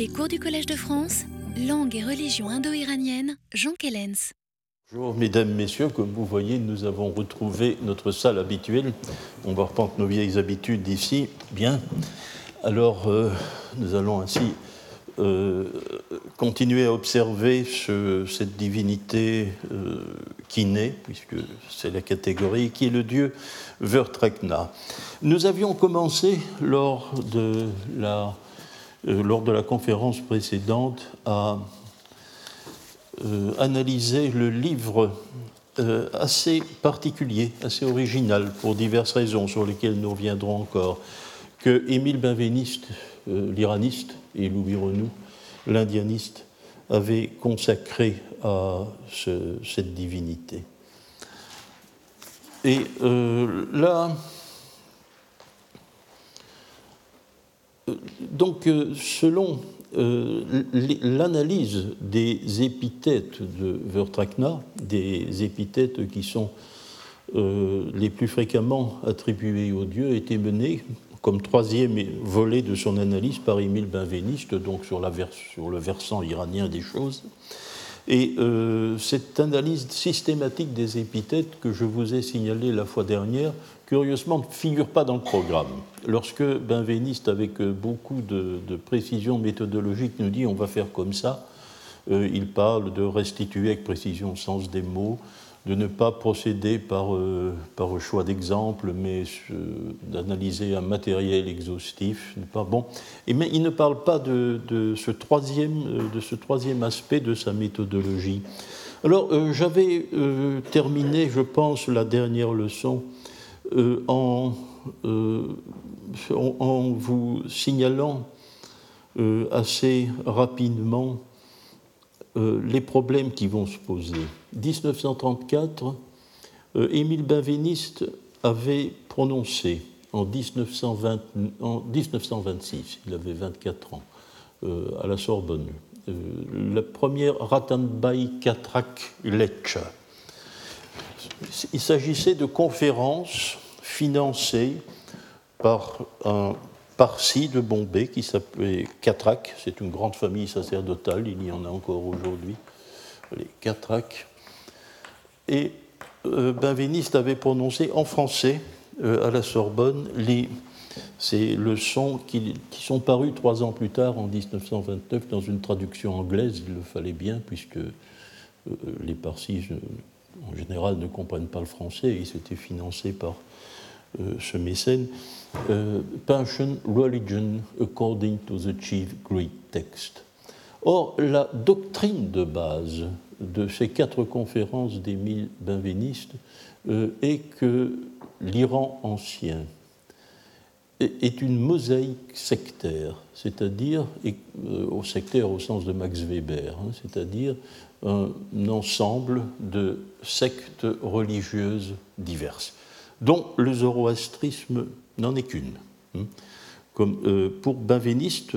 Les cours du Collège de France, langue et religion indo-iranienne, Jean Kellens. Bonjour mesdames, messieurs, comme vous voyez, nous avons retrouvé notre salle habituelle. On va reprendre nos vieilles habitudes ici. Bien. Alors, euh, nous allons ainsi euh, continuer à observer cette divinité euh, qui naît, puisque c'est la catégorie, qui est le dieu Vertrekna. Nous avions commencé lors de la, lors de la conférence précédente à analyser le livre assez particulier, assez original, pour diverses raisons sur lesquelles nous reviendrons encore, que Émile Benveniste, l'iraniste, et Louis Renou, l'indianiste, avait consacré à cette divinité. Et euh, là, euh, donc euh, selon l'analyse des épithètes de Vertrakna, des épithètes qui sont les plus fréquemment attribuées aux dieux, été menée comme troisième volet de son analyse par Émile Benveniste, donc sur, le versant iranien des choses. Et euh, cette analyse systématique des épithètes que je vous ai signalée la fois dernière, curieusement, ne figure pas dans le programme. Lorsque Benveniste, avec beaucoup de, de précision méthodologique, nous dit on va faire comme ça, euh, il parle de restituer avec précision le sens des mots, de ne pas procéder par, euh, par choix d'exemple, mais d'analyser un matériel exhaustif. Pas bon. Mais il ne parle pas de, ce troisième, euh, de ce troisième aspect de sa méthodologie. Alors, euh, j'avais terminé, je pense, la dernière leçon en, en, vous signalant assez rapidement les problèmes qui vont se poser. 1934, euh, Émile Benveniste avait prononcé en, 1920, en 1926, il avait 24 ans, euh, à la Sorbonne, euh, la première Ratanbai Katrak Lecha. Il s'agissait de conférences financées par un parsi de Bombay qui s'appelait Katrak, c'est une grande famille sacerdotale, il y en a encore aujourd'hui, les Katrak, et euh, Benveniste avait prononcé en français euh, à la Sorbonne ces leçons qui, sont parues trois ans plus tard, en 1929, dans une traduction anglaise. Il le fallait bien, puisque euh, les Parsis, en général, ne comprennent pas le français, et c'était financé par ce mécène. Passion, Religion, according to the chief Greek text. Or, la doctrine de base de ces quatre conférences d'Émile Benveniste euh, est que l'Iran ancien est une mosaïque sectaire, c'est-à-dire euh, au sectaire au sens de Max Weber, hein, c'est-à-dire un ensemble de sectes religieuses diverses, dont le zoroastrisme n'en est qu'une. Hein. Comme, euh, pour Benveniste,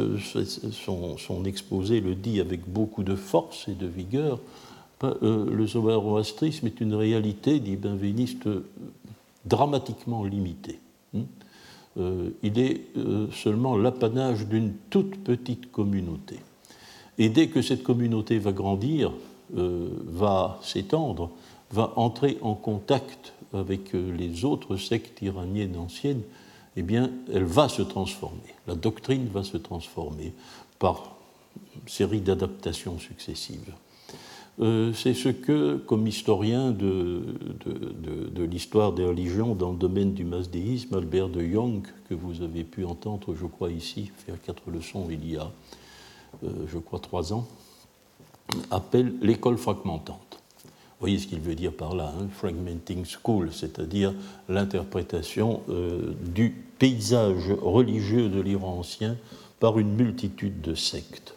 son, exposé le dit avec beaucoup de force et de vigueur, euh, le zoroastrisme est une réalité, dit Benveniste, dramatiquement limitée. Euh, il est euh, seulement l'apanage d'une toute petite communauté. Et dès que cette communauté va grandir, va s'étendre, va entrer en contact avec les autres sectes iraniennes anciennes, eh bien, elle va se transformer. La doctrine va se transformer par une série d'adaptations successives. Euh, c'est ce que, comme historien de, de, l'histoire des religions dans le domaine du masdéisme, Albert de Jong, que vous avez pu entendre, je crois, ici, faire quatre leçons il y a, euh, je crois, trois ans, appelle l'école fragmentante. Vous voyez ce qu'il veut dire par là, hein, fragmenting school, c'est-à-dire l'interprétation euh, du paysage religieux de l'Iran ancien par une multitude de sectes.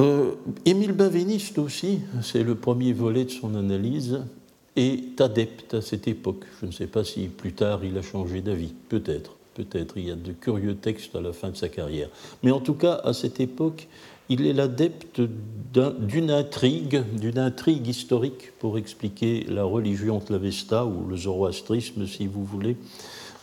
Euh, Émile Benveniste aussi, c'est le premier volet de son analyse, est adepte à cette époque. Je ne sais pas si plus tard il a changé d'avis, peut-être, peut-être. Il y a de curieux textes à la fin de sa carrière. Mais en tout cas, à cette époque, il est l'adepte d'une intrigue, d'une intrigue historique pour expliquer la religion tlavesta ou le zoroastrisme, si vous voulez,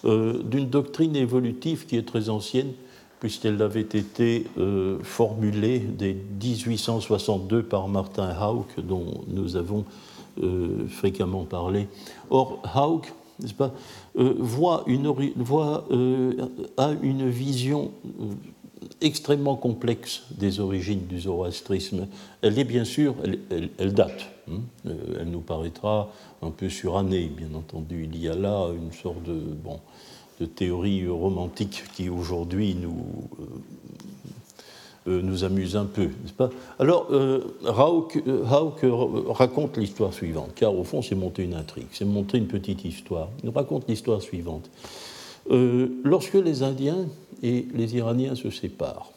euh, d'une doctrine évolutive qui est très ancienne, puisqu'elle avait été euh, formulée dès 1862 par Martin Hauck, dont nous avons euh, fréquemment parlé. Or, Hauck, pas, voit une, voit, a une vision extrêmement complexe des origines du zoroastrisme. Elle est bien sûr, elle, date, hein. elle nous paraîtra un peu surannée, bien entendu. Il y a là une sorte de, bon, de théorie romantique qui aujourd'hui nous, euh, euh, nous amuse un peu, n'est-ce pas? Alors, euh, raconte l'histoire suivante, car au fond, c'est monter une intrigue, c'est monter une petite histoire. Il raconte l'histoire suivante. lorsque les Indiens et les Iraniens se séparent,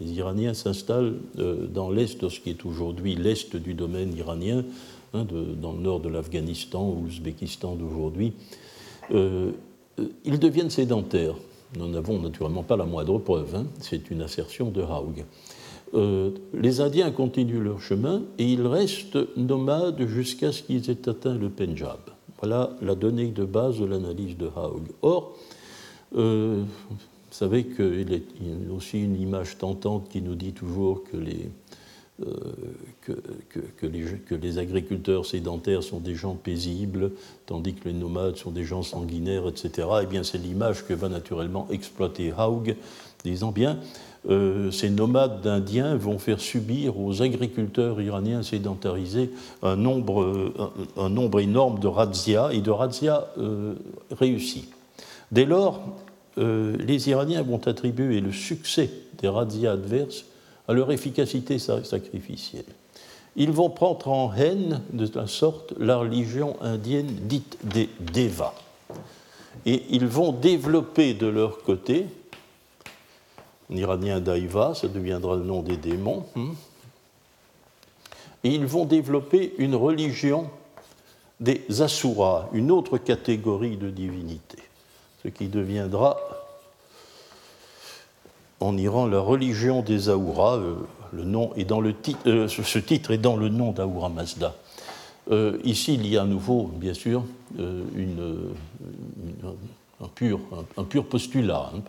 les Iraniens s'installent dans l'est de ce qui est aujourd'hui l'est du domaine iranien, hein, dans le nord de l'Afghanistan ou l'Ouzbékistan d'aujourd'hui. Euh, ils deviennent sédentaires. Nous n'avons naturellement pas la moindre preuve, hein. c'est une assertion de Haug. Euh, les Indiens continuent leur chemin et ils restent nomades jusqu'à ce qu'ils aient atteint le Pendjab. Voilà la donnée de base de l'analyse de Haug. Or, euh, vous savez qu'il a aussi une image tentante qui nous dit toujours que les, euh, que, les, que, les, agriculteurs sédentaires sont des gens paisibles, tandis que les nomades sont des gens sanguinaires, etc. Eh bien, c'est l'image que va naturellement exploiter Haug, disant bien, euh, ces nomades d'Indiens vont faire subir aux agriculteurs iraniens sédentarisés un nombre, un, nombre énorme de razzias et de razzias euh, réussis. Dès lors, les Iraniens vont attribuer le succès des razzias adverses à leur efficacité sacrificielle. Ils vont prendre en haine de la sorte la religion indienne dite des Devas. Et ils vont développer de leur côté, en iranien Daiva, ça deviendra le nom des démons, hein, et ils vont développer une religion des Asuras, une autre catégorie de divinité, ce qui deviendra en Iran la religion des Aouras. Euh, le nom est dans le titre, euh, ce titre est dans le nom d'Aoura Mazda. Euh, ici, il y a à nouveau, bien sûr, un, pur, postulat. Hein.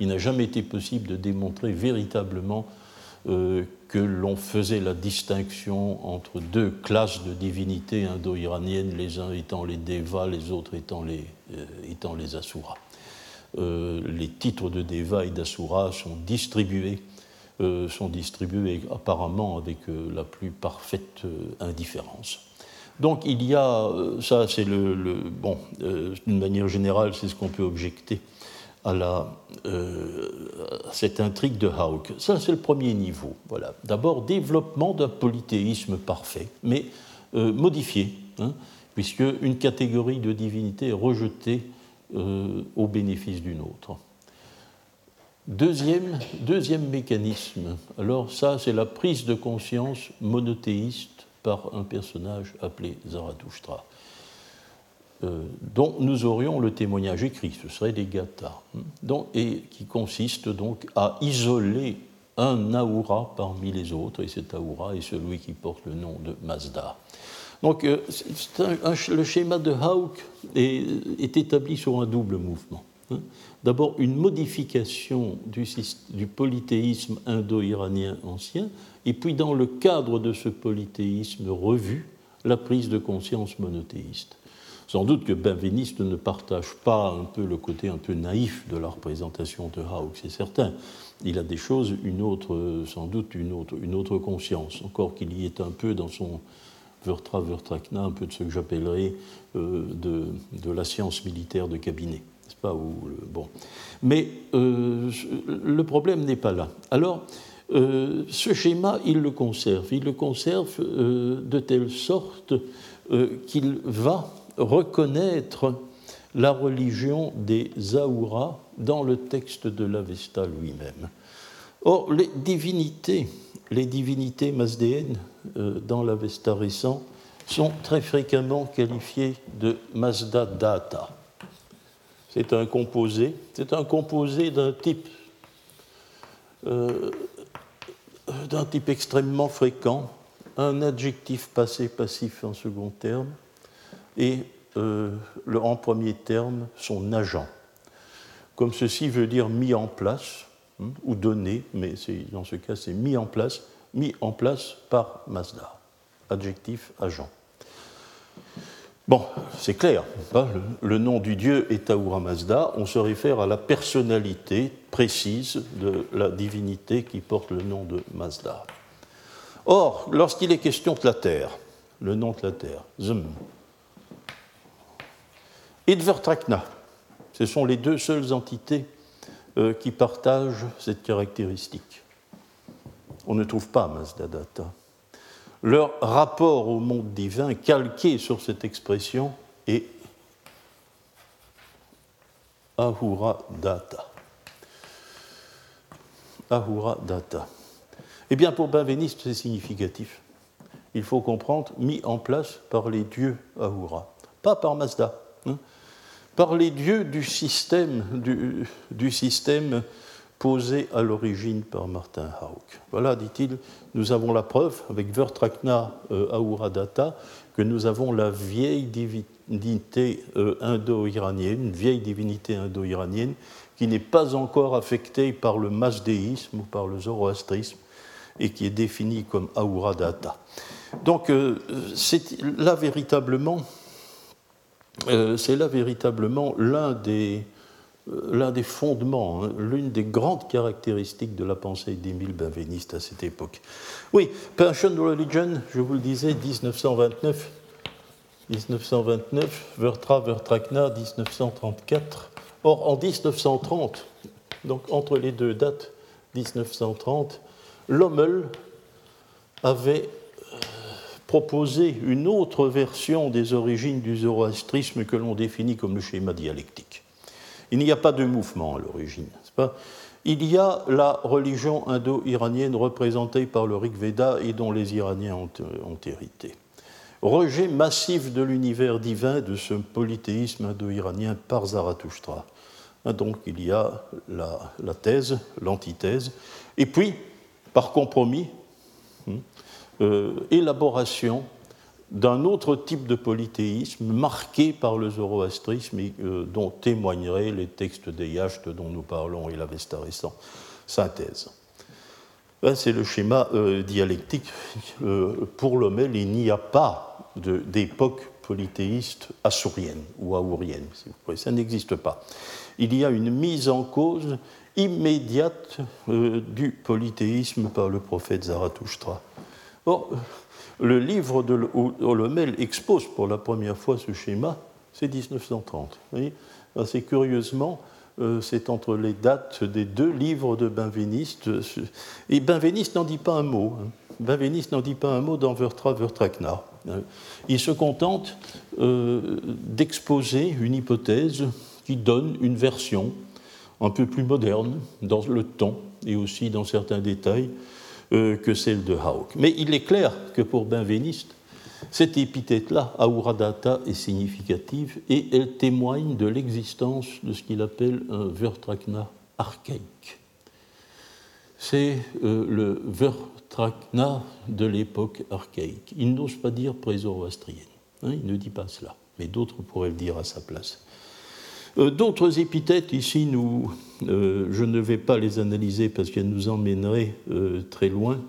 Il n'a jamais été possible de démontrer véritablement que l'on faisait la distinction entre deux classes de divinités indo-iraniennes, les uns étant les Devas, les autres étant les, étant les Asuras. Euh, les titres de Deva et d'Asura sont distribués, euh, sont distribués apparemment avec euh, la plus parfaite indifférence. Donc il y a, ça c'est le, bon, d'une manière générale, c'est ce qu'on peut objecter à, la, cette intrigue de Hauck. Ça c'est le premier niveau. Voilà. D'abord développement d'un polythéisme parfait, mais modifié, hein, puisque une catégorie de divinité est rejetée euh, au bénéfice d'une autre. Deuxième, deuxième mécanisme, alors ça c'est la prise de conscience monothéiste par un personnage appelé Zarathustra, euh, dont nous aurions le témoignage écrit, ce serait les Gathas, hein, et qui consiste donc à isoler un Ahura parmi les autres, et cet Ahura est celui qui porte le nom de Mazda. Donc euh, le schéma de Hauck est, établi sur un double mouvement. Hein. D'abord une modification du polythéisme indo-iranien ancien, et puis dans le cadre de ce polythéisme revu, la prise de conscience monothéiste. Sans doute que Benveniste ne partage pas un peu le côté un peu naïf de la représentation de Hauck, c'est certain. Il a des choses, une autre, sans doute une autre, une autre conscience, encore qu'il y ait un peu dans son, Vertra, Vertrakna, un peu de ce que j'appellerais euh, de, de, la science militaire de cabinet. N'est-ce pas bon. Mais euh, le problème n'est pas là. Alors, euh, ce schéma, il le conserve. Il le conserve de telle sorte qu'il va reconnaître la religion des Aouras dans le texte de l'Avesta lui-même. Or, les divinités, les divinités masdéennes euh, dans l'Avesta récent sont très fréquemment qualifiées de Mazda Data. C'est un composé, c'est un composé d'un type, euh, d'un type extrêmement fréquent, un adjectif passé passif en second terme et euh, en premier terme son agent. Comme ceci veut dire mis en place, hein, ou donné, mais dans ce cas c'est mis en place, mis en place par Mazda, adjectif agent. Bon, c'est clair, le, nom du dieu est Ahura Mazda, on se réfère à la personnalité précise de la divinité qui porte le nom de Mazda. Or, lorsqu'il est question de la terre, le nom de la terre, Zum, et Dvertrakna, ce sont les deux seules entités euh, qui partagent cette caractéristique. On ne trouve pas Mazda Data leur rapport au monde divin calqué sur cette expression est Ahura Data. Ahura Data. Eh bien, pour Benveniste, c'est significatif. Il faut comprendre, mis en place par les dieux Ahura, pas par Mazda, hein. Par les dieux du système, du, système posé à l'origine par Martin Hauck. Voilà, dit-il, nous avons la preuve avec Vertrakna euh, que nous avons la vieille divinité euh, indo-iranienne, une vieille divinité indo-iranienne qui n'est pas encore affectée par le masdéisme ou par le zoroastrisme et qui est définie comme Auradata. Donc euh, c'est là véritablement, c'est là véritablement l'un des euh, fondements, hein, l'une des grandes caractéristiques de la pensée d'Émile Benveniste à cette époque. Oui, Passion Religion, je vous le disais, 1929, 1929, Vertra Vertrakna, 1934. Or, en 1930, donc entre les deux dates, 1930, Lommel avait euh, proposé une autre version des origines du zoroastrisme que l'on définit comme le schéma dialectique. Il n'y a pas de mouvement à l'origine, Il y a la religion indo-iranienne représentée par le Rig Veda et dont les Iraniens ont, hérité. Rejet massif de l'univers divin de ce polythéisme indo-iranien par Zarathustra. Hein, donc il y a la, thèse, l'antithèse, et puis, par compromis, euh, élaboration d'un autre type de polythéisme marqué par le zoroastrisme et euh, dont témoigneraient les textes des Yachts dont nous parlons et l'Avesta récent. Synthèse. C'est le schéma euh, dialectique. Euh, pour Lomel, il n'y a pas d'époque polythéiste assourienne ou aourienne, si vous Ça n'existe pas. Il y a une mise en cause immédiate du polythéisme par le prophète Zarathustra. Or, le livre de Holomel expose pour la première fois ce schéma, c'est 1930. Assez curieusement, euh, c'est entre les dates des deux livres de Benveniste. Et Benveniste n'en dit pas un mot. Hein. Benveniste n'en dit pas un mot dans Vertra Vertrakna. Hein. Il se contente euh, d'exposer une hypothèse qui donne une version un peu plus moderne dans le ton et aussi dans certains détails que celle de Hauck. Mais il est clair que pour Benveniste, cette épithète-là, Auradata, est significative et elle témoigne de l'existence de ce qu'il appelle un Vertrakna archaïque. C'est euh, le Vertrakna de l'époque archaïque. Il n'ose pas dire prézoroastrienne. Hein, il ne dit pas cela, mais d'autres pourraient le dire à sa place. Euh, d'autres épithètes, ici, nous, euh, je ne vais pas les analyser parce qu'elles nous emmèneraient euh, très loin,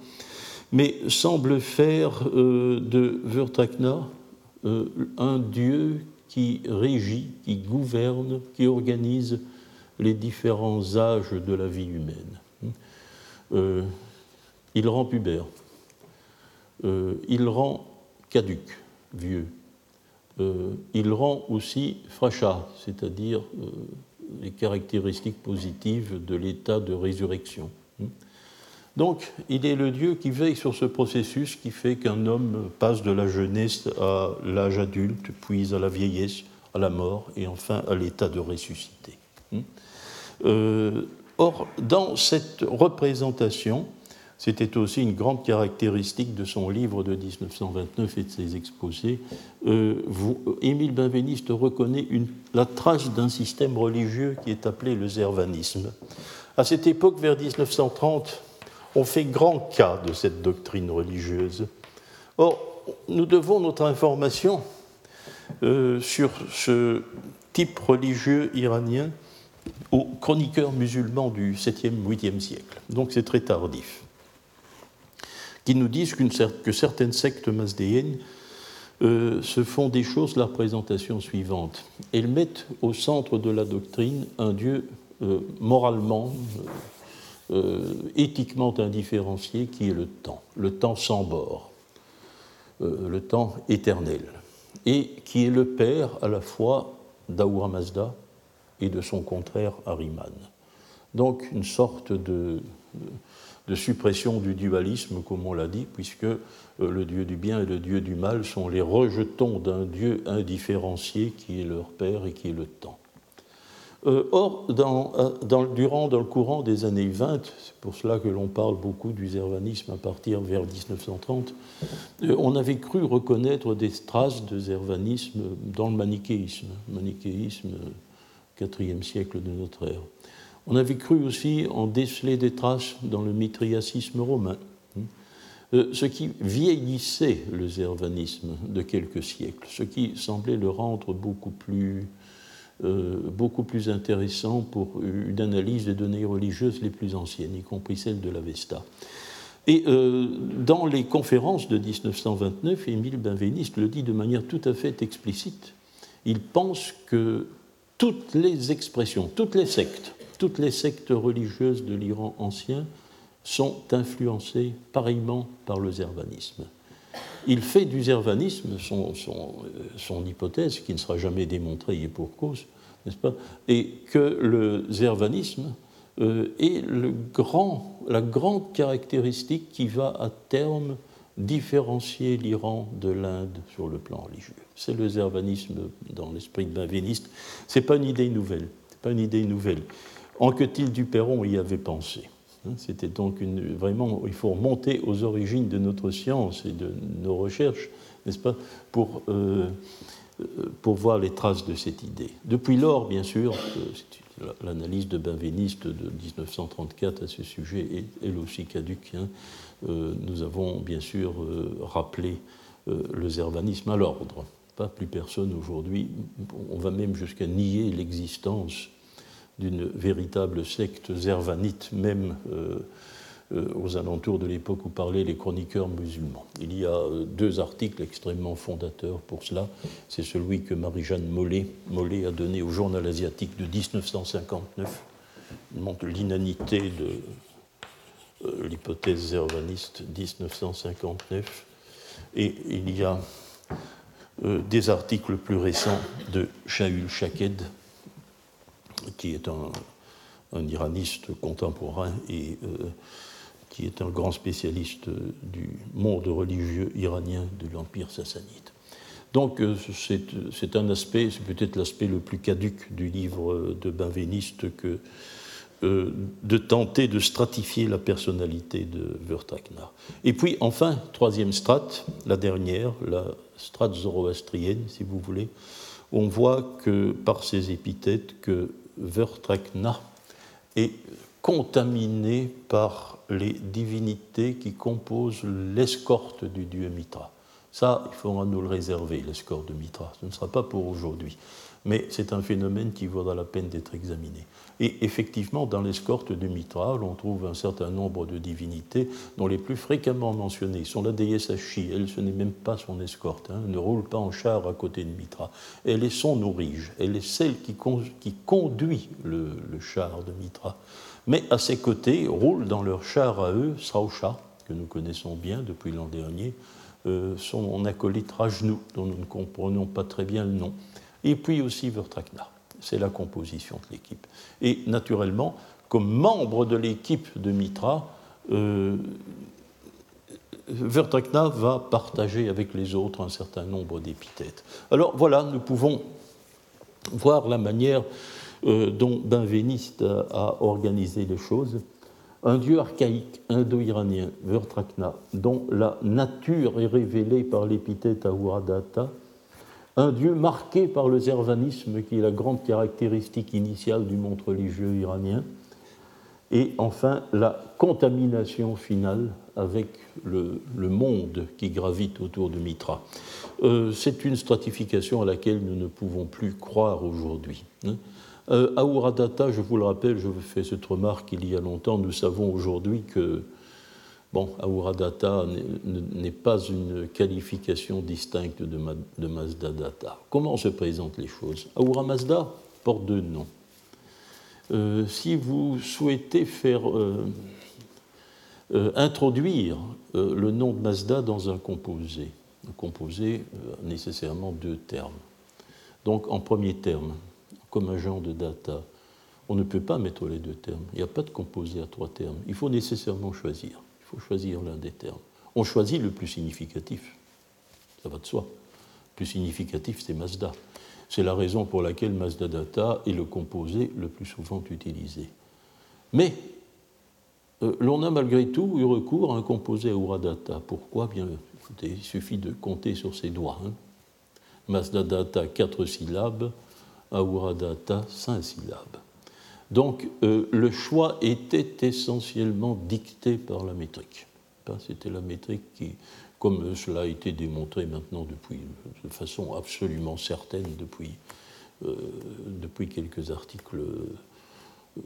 mais semblent faire de Vertakna un dieu qui régit, qui gouverne, qui organise les différents âges de la vie humaine. il rend pubère, il rend caduque, vieux, euh, il rend aussi fracha, c'est-à-dire euh, les caractéristiques positives de l'état de résurrection. Donc, il est le Dieu qui veille sur ce processus qui fait qu'un homme passe de la jeunesse à l'âge adulte, puis à la vieillesse, à la mort et enfin à l'état de ressuscité. Euh, or, dans cette représentation, c'était aussi une grande caractéristique de son livre de 1929 et de ses exposés. Euh, Émile Benveniste reconnaît la trace d'un système religieux qui est appelé le zervanisme. À cette époque, vers 1930, on fait grand cas de cette doctrine religieuse. Or, nous devons notre information euh, sur ce type religieux iranien aux chroniqueurs musulmans du 7e, 8e siècle. Donc c'est très tardif. Qui nous disent que certaines sectes mazdéennes euh, se font des choses la représentation suivante. Elles mettent au centre de la doctrine un Dieu euh, moralement, euh, éthiquement indifférencié qui est le temps, le temps sans bord, le temps éternel, et qui est le père à la fois d'Ahura Mazda et de son contraire Ariman. Donc une sorte de, suppression du dualisme, comme on l'a dit, puisque euh, le Dieu du bien et le Dieu du mal sont les rejetons d'un Dieu indifférencié qui est leur Père et qui est le temps. Euh, or, dans, euh, dans, durant dans le courant des années 20, c'est pour cela que l'on parle beaucoup du zervanisme à partir vers 1930, on avait cru reconnaître des traces de zervanisme dans le manichéisme, manichéisme 4e siècle de notre ère. On avait cru aussi en déceler des traces dans le mitriacisme romain, hein. euh, ce qui vieillissait le zervanisme de quelques siècles, ce qui semblait le rendre beaucoup plus, euh, beaucoup plus intéressant pour une analyse des données religieuses les plus anciennes, y compris celles de l'Avesta. Et euh, dans les conférences de 1929, Émile Benveniste le dit de manière tout à fait explicite. Il pense que toutes les expressions, toutes les sectes, toutes les sectes religieuses de l'Iran ancien sont influencées pareillement par le zervanisme. Il fait du zervanisme son, son, hypothèse, qui ne sera jamais démontrée et pour cause, n'est-ce pas Et que le zervanisme euh, est la grande caractéristique qui va à terme différencier l'Iran de l'Inde sur le plan religieux. C'est le zervanisme dans l'esprit de Benveniste. Ce n'est pas une idée nouvelle. Pas une idée nouvelle. Anquetil Duperron y avait pensé. Hein, c'était donc vraiment, il faut remonter aux origines de notre science et de nos recherches, n'est-ce pas, pour, euh, euh, pour voir les traces de cette idée. Depuis lors, bien sûr, euh, l'analyse de Benveniste de 1934 à ce sujet est elle aussi caduque. Hein, nous avons bien sûr rappelé le zervanisme à l'ordre. Pas plus personne aujourd'hui. On va même jusqu'à nier l'existence d'une véritable secte zervanite, même euh, euh, aux alentours de l'époque où parlaient les chroniqueurs musulmans. Il y a euh, deux articles extrêmement fondateurs pour cela. C'est celui que Marie-Jeanne Mollet, a donné au journal asiatique de 1959. Il montre l'inanité de l'hypothèse zervaniste 1959. Et il y a des articles plus récents de Shaul Shaked, qui est un, iraniste contemporain et euh, qui est un grand spécialiste du monde religieux iranien de l'Empire sassanide. Donc euh, c'est un aspect, c'est peut-être l'aspect le plus caduque du livre de Benveniste que euh, de tenter de stratifier la personnalité de Vertakna. Et puis enfin, troisième strate, la dernière, la strate zoroastrienne, si vous voulez, on voit que par ces épithètes que Vertrekna est contaminé par les divinités qui composent l'escorte du dieu Mitra. Ça, il faudra nous le réserver, l'escorte de Mitra. Ce ne sera pas pour aujourd'hui mais c'est un phénomène qui vaudra la peine d'être examiné. Et effectivement, dans l'escorte de Mitra, on trouve un certain nombre de divinités dont les plus fréquemment mentionnées sont la déesse Ashi. Elle, ce n'est même pas son escorte, hein, ne roule pas en char à côté de Mitra. Elle est son nourrice, elle est celle qui, conduit le, char de Mitra. Mais à ses côtés roule dans leur char à eux Srausha, que nous connaissons bien depuis l'an dernier, euh, son acolyte Rajnu, dont nous ne comprenons pas très bien le nom et puis aussi Vertrakna. C'est la composition de l'équipe. Et naturellement, comme membre de l'équipe de Mitra, euh, Vertrakna va partager avec les autres un certain nombre d'épithètes. Alors voilà, nous pouvons voir la manière euh, dont Benveniste a, organisé les choses. Un dieu archaïque indo-iranien, Vertrakna, dont la nature est révélée par l'épithète Ahuradata, un dieu marqué par le zervanisme, qui est la grande caractéristique initiale du monde religieux iranien, et enfin la contamination finale avec le, monde qui gravite autour de Mitra. Euh, c'est une stratification à laquelle nous ne pouvons plus croire aujourd'hui. Hein. Euh, Auradata, je vous le rappelle, je fais cette remarque il y a longtemps, nous savons aujourd'hui que bon, Auradata n'est pas une qualification distincte de, de Mazda Data. Comment se présentent les choses? Aura Mazda porte deux noms. Euh, si vous souhaitez faire euh, euh, introduire le nom de Mazda dans un composé, un composé nécessairement deux termes. Donc en premier terme, comme agent de data, on ne peut pas mettre les deux termes. Il n'y a pas de composé à trois termes. Il faut nécessairement choisir. Il faut choisir l'un des termes. On choisit le plus significatif. Ça va de soi. Le plus significatif, c'est Mazda. C'est la raison pour laquelle Mazda Data est le composé le plus souvent utilisé. Mais euh, l'on a malgré tout eu recours à un composé Data. Pourquoi? Bien, il suffit de compter sur ses doigts. Hein. Mazda Data, quatre syllabes, Data, cinq syllabes. Donc euh, le choix était essentiellement dicté par la métrique. C'était la métrique qui, comme cela a été démontré maintenant de façon absolument certaine depuis, euh, quelques articles, euh,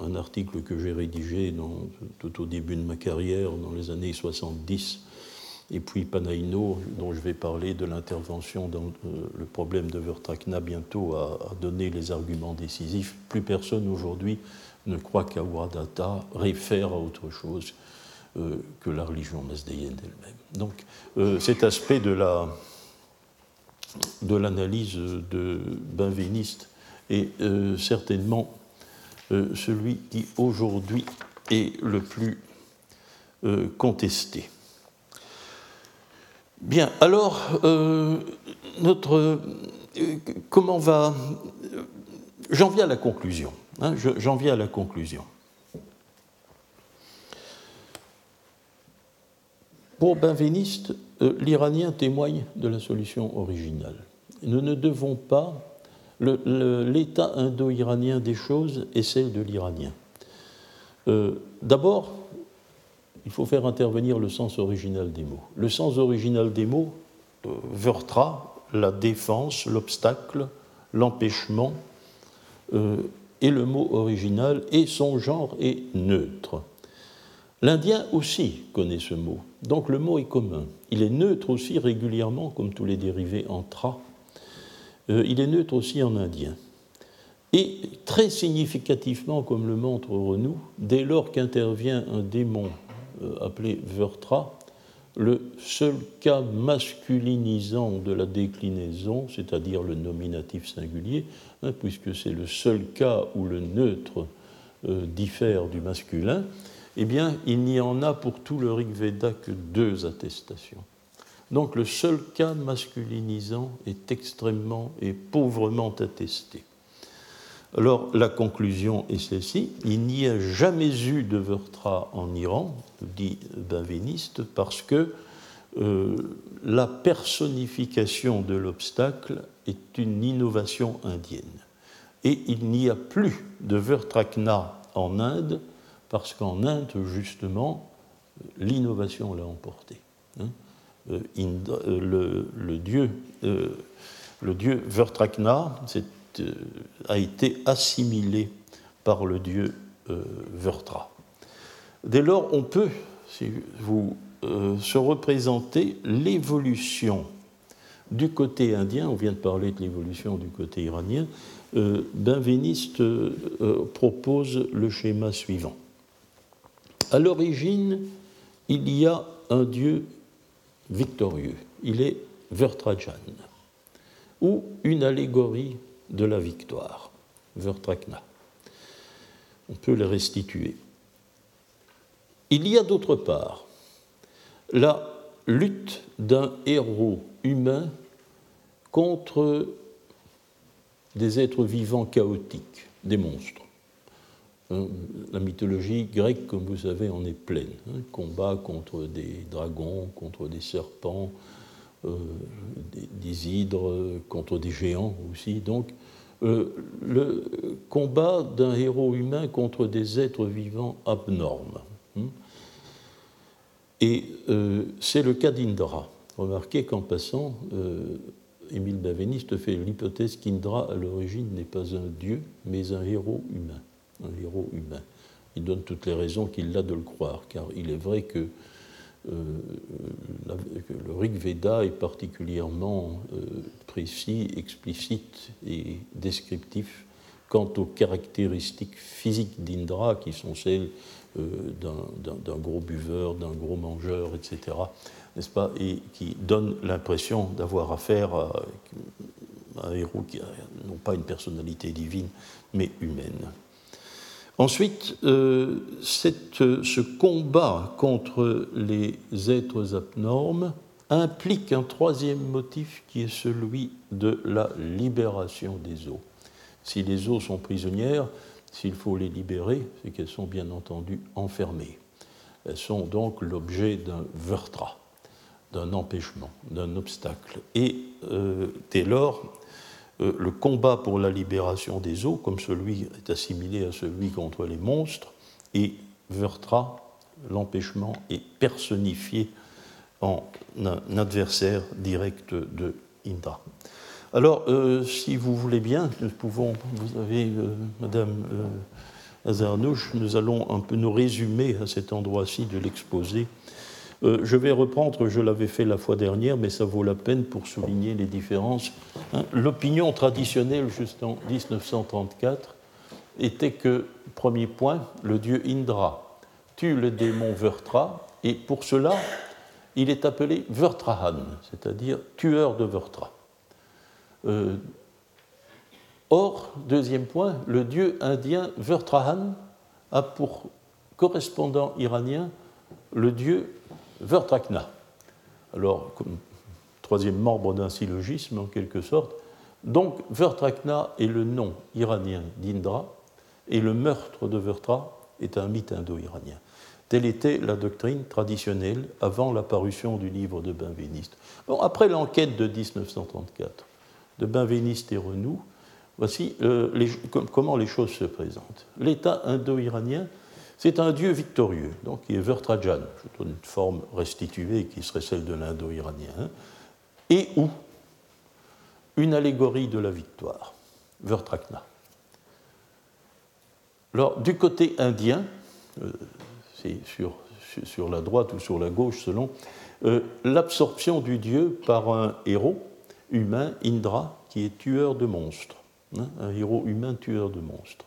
un article que j'ai rédigé tout au début de ma carrière, dans les années 70, et puis Panaino, dont je vais parler de l'intervention dans euh, le problème de Vertrakna bientôt, a, donné les arguments décisifs. Plus personne aujourd'hui ne croit qu'Awadata réfère à autre chose euh, que la religion masdéenne elle-même. Donc euh, cet aspect de la de l'analyse de Benveniste est certainement celui qui aujourd'hui est le plus contesté. Bien, alors, notre, comment va. J'en viens à la conclusion. Hein, J'en viens à la conclusion. Pour Benveniste, euh, l'Iranien témoigne de la solution originale. Nous ne devons pas. L'état indo-iranien des choses est celle de l'Iranien. Euh, d'abord, il faut faire intervenir le sens original des mots. Le sens original des mots, euh, vertra, la défense, l'obstacle, l'empêchement, et le mot original, et son genre est neutre. L'Indien aussi connaît ce mot, donc le mot est commun. Il est neutre aussi régulièrement, comme tous les dérivés en tra. Euh, il est neutre aussi en indien. Et très significativement, comme le montre Renou, dès lors qu'intervient un démon euh, appelé Vertra, le seul cas masculinisant de la déclinaison, c'est-à-dire le nominatif singulier, hein, puisque c'est le seul cas où le neutre euh, diffère du masculin, eh bien, il n'y en a pour tout le Rig Veda que deux attestations. Donc le seul cas masculinisant est extrêmement et pauvrement attesté. Alors la conclusion est celle-ci, il n'y a jamais eu de Vertra en Iran, dit Benveniste, parce que euh, la personnification de l'obstacle est une innovation indienne. Et il n'y a plus de Vertrakna en Inde parce qu'en Inde, justement, l'innovation l'a emporté. Hein. Euh, euh, le, dieu, le Vertrakna a été assimilé par le dieu Vertra. Dès lors, on peut, si vous, se représenter l'évolution du côté indien, on vient de parler de l'évolution du côté iranien, Benveniste propose le schéma suivant. À l'origine, il y a un dieu victorieux. Il est Vertrajan, ou une allégorie de la victoire, Vertrakna. On peut le restituer. Il y a d'autre part la lutte d'un héros humain contre des êtres vivants chaotiques, des monstres. Hein, la mythologie grecque, comme vous savez, en est pleine. Hein, combat contre des dragons, contre des serpents, euh, des, hydres, contre des géants aussi. Donc, euh, le combat d'un héros humain contre des êtres vivants abnormes. Hein. Et euh, c'est le cas d'Indra. Remarquez qu'en passant, Émile Benveniste fait l'hypothèse qu'Indra, à l'origine, n'est pas un dieu, mais un héros humain. Un héros humain. Il donne toutes les raisons qu'il a de le croire, car il est vrai que, euh, le Rig Veda est particulièrement euh, précis, explicite et descriptif quant aux caractéristiques physiques d'Indra, qui sont celles euh, d'un gros buveur, d'un gros mangeur, etc., n'est-ce pas, et qui donne l'impression d'avoir affaire à un héros qui n'a pas une personnalité divine, mais humaine. Ensuite, euh, ce combat contre les êtres abnormes implique un troisième motif qui est celui de la libération des eaux. Si les eaux sont prisonnières, s'il faut les libérer, c'est qu'elles sont bien entendu enfermées. Elles sont donc l'objet d'un vertra, d'un empêchement, d'un obstacle. Et euh, dès lors, euh, le combat pour la libération des eaux, comme celui est assimilé à celui contre les monstres, et vertra, l'empêchement, est personnifié en un adversaire direct de Indra. Alors, euh, si vous voulez bien, nous pouvons, vous avez, euh, Madame euh, Azarnouche, nous allons un peu nous résumer à cet endroit-ci de l'exposé. je vais reprendre, je l'avais fait la fois dernière, mais ça vaut la peine pour souligner les différences. Hein, l'opinion traditionnelle, juste en 1934, était que, premier point, le dieu Indra tue le démon Vertra, et pour cela, il est appelé Vertrahan, c'est-à-dire tueur de Vertra. Euh, or, deuxième point, le dieu indien Vertrahan a pour correspondant iranien le dieu Vertrakna. Alors, troisième membre d'un syllogisme en quelque sorte, donc Vertrakna est le nom iranien d'Indra et le meurtre de Vertra est un mythe indo-iranien. Telle était la doctrine traditionnelle avant l'apparition du livre de Benveniste. Bon, après l'enquête de 1934, de Benveniste et Renou, voici euh, comment les choses se présentent. L'État indo-iranien, c'est un dieu victorieux, donc qui est Vertrajan, je une forme restituée qui serait celle de l'indo-iranien, hein, et ou une allégorie de la victoire, Vertrakna. Alors, du côté indien, euh, c'est sur, la droite ou sur la gauche selon, euh, l'absorption du dieu par un héros, humain, Indra, qui est tueur de monstres, hein, un héros humain tueur de monstres.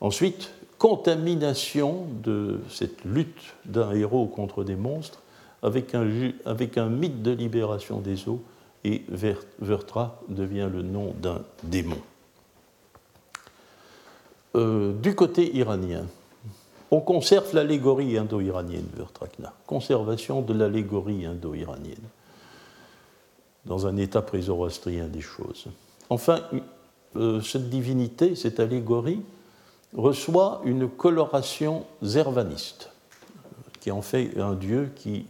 Ensuite, contamination de cette lutte d'un héros contre des monstres avec un, avec un mythe de libération des eaux, et Vertra devient le nom d'un démon. Euh, du côté iranien, on conserve l'allégorie indo-iranienne, Vertrakna, conservation de l'allégorie indo-iranienne dans un état prézoroastrien des choses. Enfin, euh, cette divinité, cette allégorie, reçoit une coloration zervaniste, qui en fait un dieu qui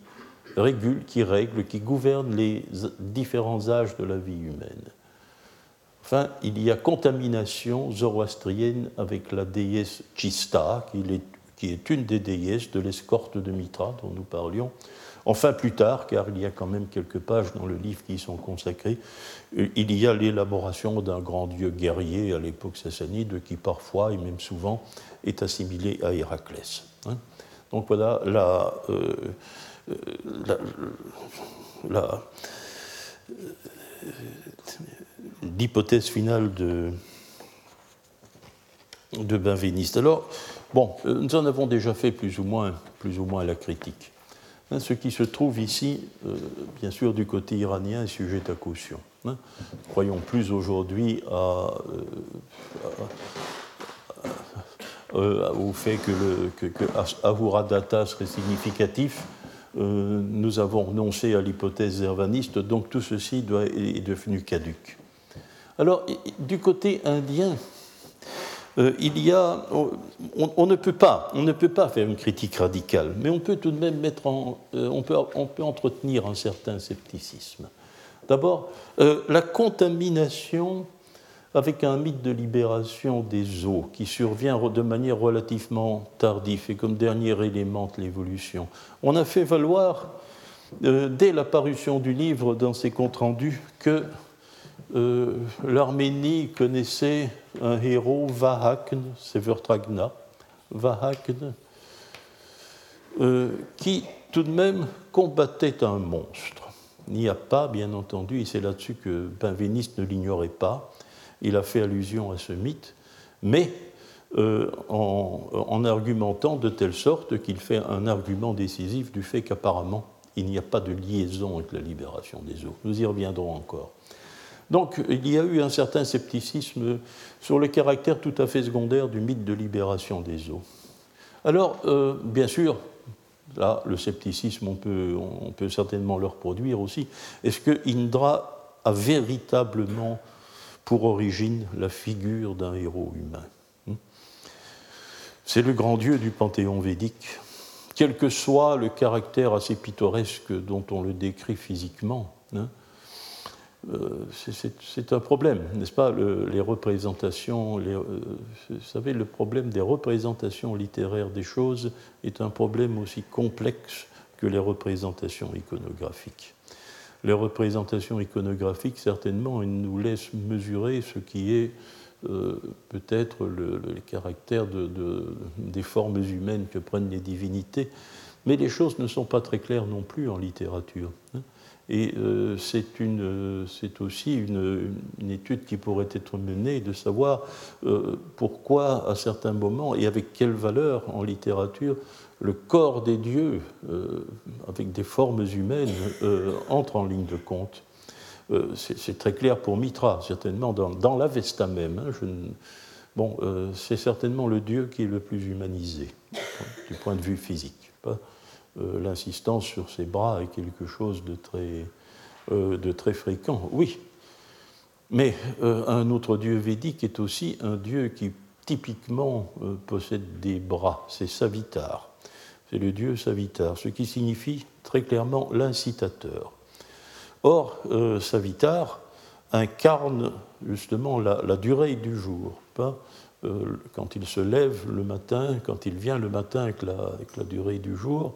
régule, qui règle, qui gouverne les différents âges de la vie humaine. Enfin, il y a contamination zoroastrienne avec la déesse Chista, qui est une des déesses de l'escorte de Mitra dont nous parlions, Enfin, plus tard, car il y a quand même quelques pages dans le livre qui y sont consacrées, euh, il y a l'élaboration d'un grand dieu guerrier à l'époque sassanide qui parfois, et même souvent, est assimilé à Héraclès. Hein. Donc voilà la, euh, euh, l'hypothèse finale de, de Benveniste. Alors, bon, nous en avons déjà fait plus ou moins, plus ou moins la critique. Hein, ce qui se trouve ici, euh, bien sûr, du côté iranien, est sujet à caution. Hein. Croyons plus aujourd'hui euh, au fait que, le, serait significatif. Euh, nous avons renoncé à l'hypothèse zervaniste, donc tout ceci est devenu caduque. Alors, du côté indien, euh, il y a, on, ne peut pas, on ne peut pas faire une critique radicale, mais on peut tout de même mettre en, euh, on, peut, on peut entretenir un certain scepticisme. D'abord, euh, la contamination avec un mythe de libération des eaux qui survient de manière relativement tardive et comme dernier élément de l'évolution. On a fait valoir dès la parution du livre dans ses comptes rendus que l'Arménie connaissait un héros, Vahakn, c'est Vertragna, Vahakn, qui tout de même combattait un monstre. Il n'y a pas, bien entendu, et c'est là-dessus que Benveniste ne l'ignorait pas, il a fait allusion à ce mythe, mais euh, en, argumentant de telle sorte qu'il fait un argument décisif du fait qu'apparemment il n'y a pas de liaison avec la libération des eaux. Nous y reviendrons encore. Donc il y a eu un certain scepticisme sur le caractère tout à fait secondaire du mythe de libération des eaux. Alors, euh, bien sûr, là, le scepticisme, on peut, certainement le reproduire aussi. Est-ce que Indra a véritablement pour origine la figure d'un héros humain? C'est le grand dieu du panthéon védique. Quel que soit le caractère assez pittoresque dont on le décrit physiquement, hein, euh, c'est un problème, n'est-ce pas Les représentations, euh, vous savez, le problème des représentations littéraires des choses est un problème aussi complexe que les représentations iconographiques. Les représentations iconographiques, certainement, nous laissent mesurer ce qui est euh, peut-être le, caractère de, des formes humaines que prennent les divinités, mais les choses ne sont pas très claires non plus en littérature. Hein. Et euh, c'est aussi une, étude qui pourrait être menée de savoir euh, pourquoi, à certains moments, et avec quelle valeur en littérature, le corps des dieux, avec des formes humaines, entre en ligne de compte. Euh, c'est très clair pour Mitra, certainement, dans, l'Avesta même. Hein, bon, euh, c'est certainement le dieu qui est le plus humanisé, du point de vue physique. Euh, l'insistance sur ses bras est quelque chose de très, très fréquent, oui. Mais un autre dieu védique est aussi un dieu qui typiquement possède des bras, c'est Savitar. C'est le dieu Savitar, ce qui signifie très clairement l'incitateur. Or, euh, Savitar incarne justement la, durée du jour. Euh, quand il se lève le matin, quand il vient le matin avec la, durée du jour,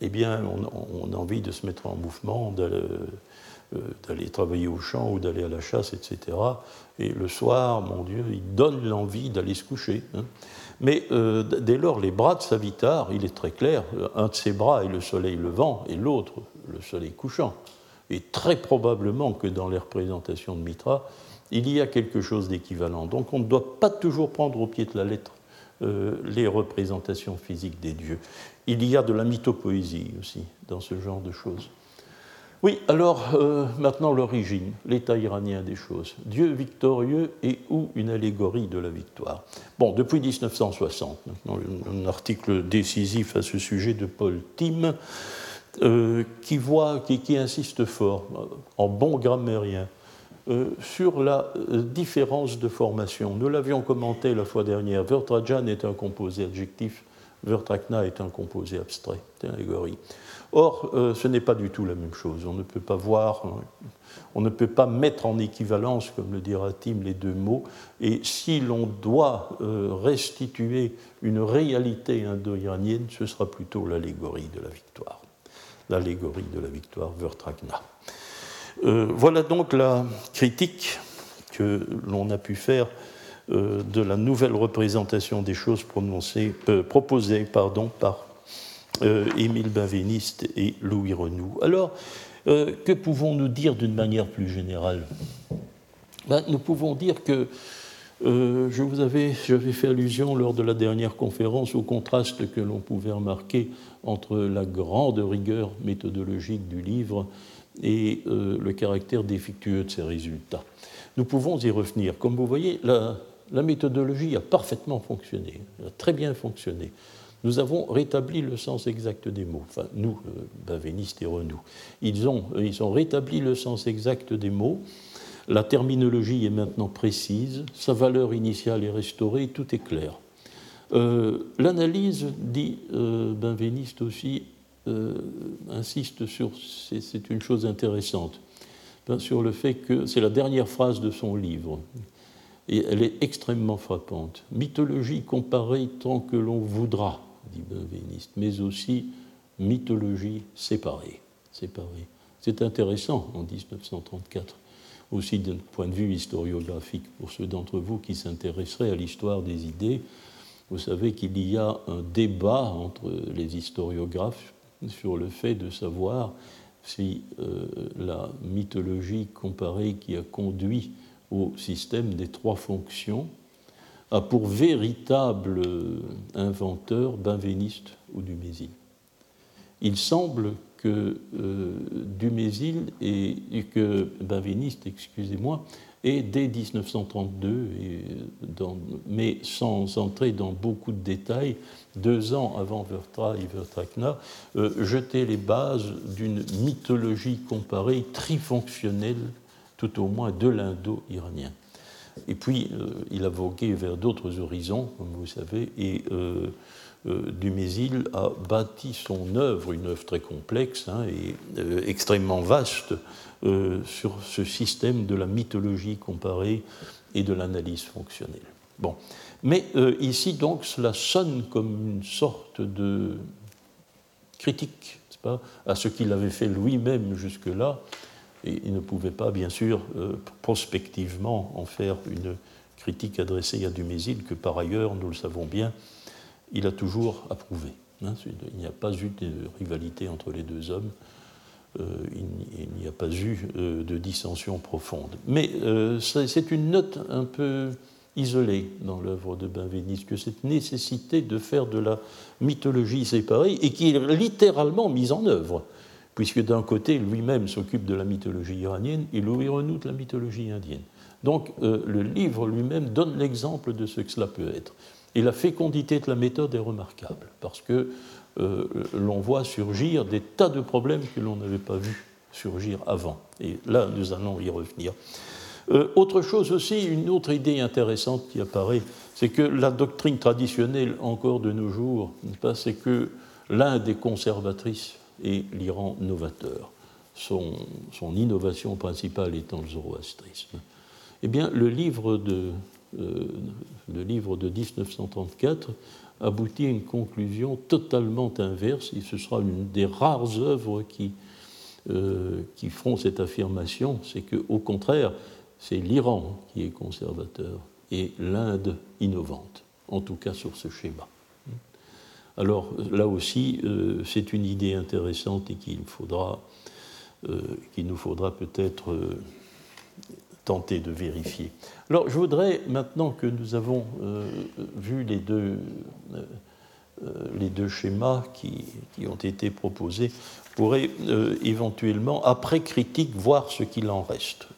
eh bien, on, a envie de se mettre en mouvement, d'aller euh, travailler au champ ou d'aller à la chasse, etc. Et le soir, mon Dieu, il donne l'envie d'aller se coucher. Hein. Mais dès lors, les bras de Savitar, il est très clair, un de ses bras est le soleil levant et l'autre le soleil couchant et très probablement que dans les représentations de Mitra, il y a quelque chose d'équivalent. Donc on ne doit pas toujours prendre au pied de la lettre euh, les représentations physiques des dieux. Il y a de la mythopoésie aussi dans ce genre de choses. Oui, alors euh, maintenant l'origine, l'état iranien des choses. Dieu victorieux et ou une allégorie de la victoire. Bon, depuis 1960, un article décisif à ce sujet de Paul Tim euh, qui, voit, qui, insiste fort, en bon grammairien, euh, sur la euh, différence de formation. Nous l'avions commenté la fois dernière. Vertrajan est un composé adjectif, Vertrakna est un composé abstrait, c'est une allégorie. Or, ce n'est pas du tout la même chose. On ne peut pas voir, on ne peut pas mettre en équivalence, comme le dira Tim, les deux mots. Et si l'on doit restituer une réalité indo-iranienne, ce sera plutôt l'allégorie de la victoire l'allégorie de la victoire Vertragna. Euh, voilà donc la critique que l'on a pu faire euh, de la nouvelle représentation des choses prononcée, euh, proposée pardon, par Émile Benveniste et Louis Renou. Alors, que pouvons-nous dire d'une manière plus générale? Ben, Nous pouvons dire que euh, je vous avais, j'avais fait allusion lors de la dernière conférence au contraste que l'on pouvait remarquer entre la grande rigueur méthodologique du livre et euh, le caractère défectueux de ses résultats. Nous pouvons y revenir. Comme vous voyez, la, méthodologie a parfaitement fonctionné, a très bien fonctionné. Nous avons rétabli le sens exact des mots, nous, euh, Bavéniste et Renou. Ils ont, ils ont rétabli le sens exact des mots la terminologie est maintenant précise, sa valeur initiale est restaurée, tout est clair. Euh, l'analyse, dit euh, Benveniste aussi, euh, insiste sur, c'est une chose intéressante, ben, sur le fait que c'est la dernière phrase de son livre, et elle est extrêmement frappante. Mythologie comparée tant que l'on voudra, dit Benveniste, mais aussi mythologie séparée. séparés. C'est intéressant en 1934, aussi d'un point de vue historiographique, pour ceux d'entre vous qui s'intéresseraient à l'histoire des idées. Vous savez qu'il y a un débat entre les historiographes sur le fait de savoir si euh, la mythologie comparée qui a conduit au système des trois fonctions a pour véritable inventeur Benveniste ou Dumézil. Il semble que euh, Dumézil et, que Benveniste, excusez-moi, est dès 1932, mais sans entrer dans beaucoup de détails, deux ans avant Vertra et Vertrakna, euh, jeté les bases d'une mythologie comparée trifonctionnelle, tout au moins de l'indo-iranien. Et puis, euh, il a vogué vers d'autres horizons, comme vous savez, et euh, euh, Dumézil a bâti son œuvre, une œuvre très complexe hein, et extrêmement vaste, sur ce système de la mythologie comparée et de l'analyse fonctionnelle. Bon. Mais ici, donc, cela sonne comme une sorte de critique pas, à ce qu'il avait fait lui-même jusque-là, et il ne pouvait pas, bien sûr, euh, prospectivement en faire une critique adressée à Dumézil, que par ailleurs, nous le savons bien, il a toujours approuvé. Hein. il n'y a pas eu de rivalité entre les deux hommes, euh, il n'y a pas eu euh, de dissension profonde. Mais c'est une note un peu isolée dans l'œuvre de Benveniste, que cette nécessité de faire de la mythologie séparée, et qui est littéralement mise en œuvre puisque d'un côté, lui-même s'occupe de la mythologie iranienne et lui renoute la mythologie indienne. Donc euh, le livre lui-même donne l'exemple de ce que cela peut être. Et la fécondité de la méthode est remarquable, parce que euh, l'on voit surgir des tas de problèmes que l'on n'avait pas vus surgir avant. Et là, nous allons y revenir. Euh, autre chose aussi, une autre idée intéressante qui apparaît, c'est que la doctrine traditionnelle encore de nos jours, c'est que l'Inde est conservatrice et l'Iran novateur, son, innovation principale étant le zoroastrisme. Eh bien, le livre de, euh, le livre de 1934 aboutit à une conclusion totalement inverse, et ce sera une des rares œuvres qui, euh, qui feront cette affirmation, c'est qu'au contraire, c'est l'Iran qui est conservateur et l'Inde innovante, en tout cas sur ce schéma. Alors là aussi, euh, c'est une idée intéressante et qu'il euh, nous faudra peut-être euh, tenter de vérifier. Alors je voudrais, maintenant que nous avons vu les deux, schémas qui, ont été proposés, pourrait éventuellement, après critique, voir ce qu'il en reste.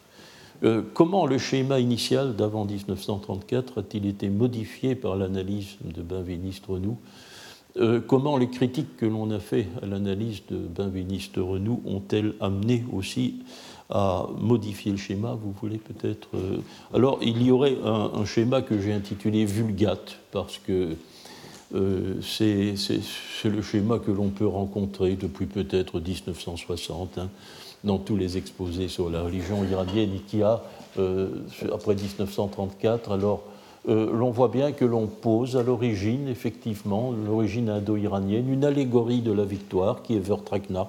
comment le schéma initial d'avant 1934 a-t-il été modifié par l'analyse de Benveniste Renou euh, comment les critiques que l'on a fait à l'analyse de Benveniste Renou ont-elles amené aussi à modifier le schéma Vous voulez peut-être. Euh, alors, il y aurait un, schéma que j'ai intitulé Vulgate, parce que euh, c'est le schéma que l'on peut rencontrer depuis peut-être 1960 hein, dans tous les exposés sur la religion iranienne qui a, après 1934, alors euh, l'on voit bien que l'on pose à l'origine, effectivement, l'origine indo-iranienne, une allégorie de la victoire qui est Vertrakna.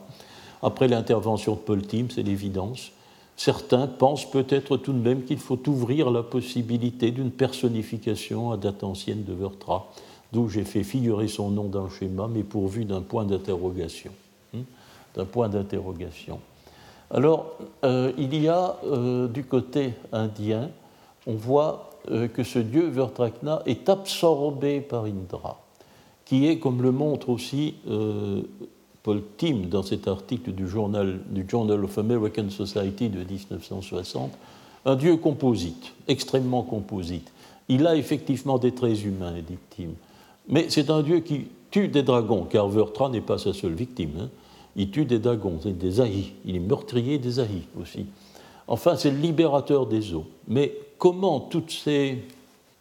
Après l'intervention de Paul Tim, c'est l'évidence. Certains pensent peut-être tout de même qu'il faut ouvrir la possibilité d'une personnification à date ancienne de Vertra, d'où j'ai fait figurer son nom dans le schéma, mais pourvu d'un point d'interrogation. Hein, d'un point d'interrogation. Alors, euh, il y a euh, du côté indien, on voit que ce dieu Vertrakna est absorbé par Indra, qui est, comme le montre aussi euh, Paul Tim dans cet article du journal, du Journal of American Society de 1960, un dieu composite, extrêmement composite. Il a effectivement des traits humains, dit Tim, mais c'est un dieu qui tue des dragons, car Vertra n'est pas sa seule victime. Hein. Il tue des dragons, des ahis. Il est meurtrier des ahis aussi. Enfin, c'est le libérateur des eaux. Mais comment toutes ces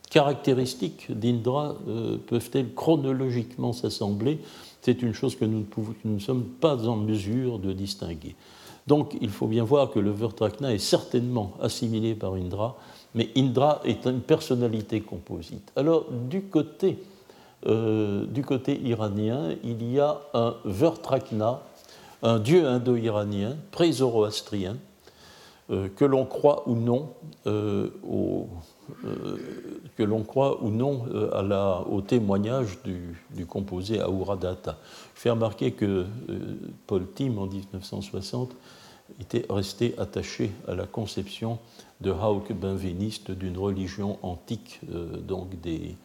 caractéristiques d'Indra euh, peuvent-elles chronologiquement s'assembler? C'est une chose que nous, ne sommes pas en mesure de distinguer. Donc il faut bien voir que le Vertrakna est certainement assimilé par Indra, mais Indra est une personnalité composite. Alors du côté, euh, iranien, il y a un Vertrakna un dieu indo-iranien, pré-zoroastrien, que l'on croit ou non euh, au, que l'on croit ou non à la, au témoignage du, composé Ahuradata. Je fais remarquer que Paul Tim, en 1960, était resté attaché à la conception de Hauck benveniste d'une religion antique, donc des,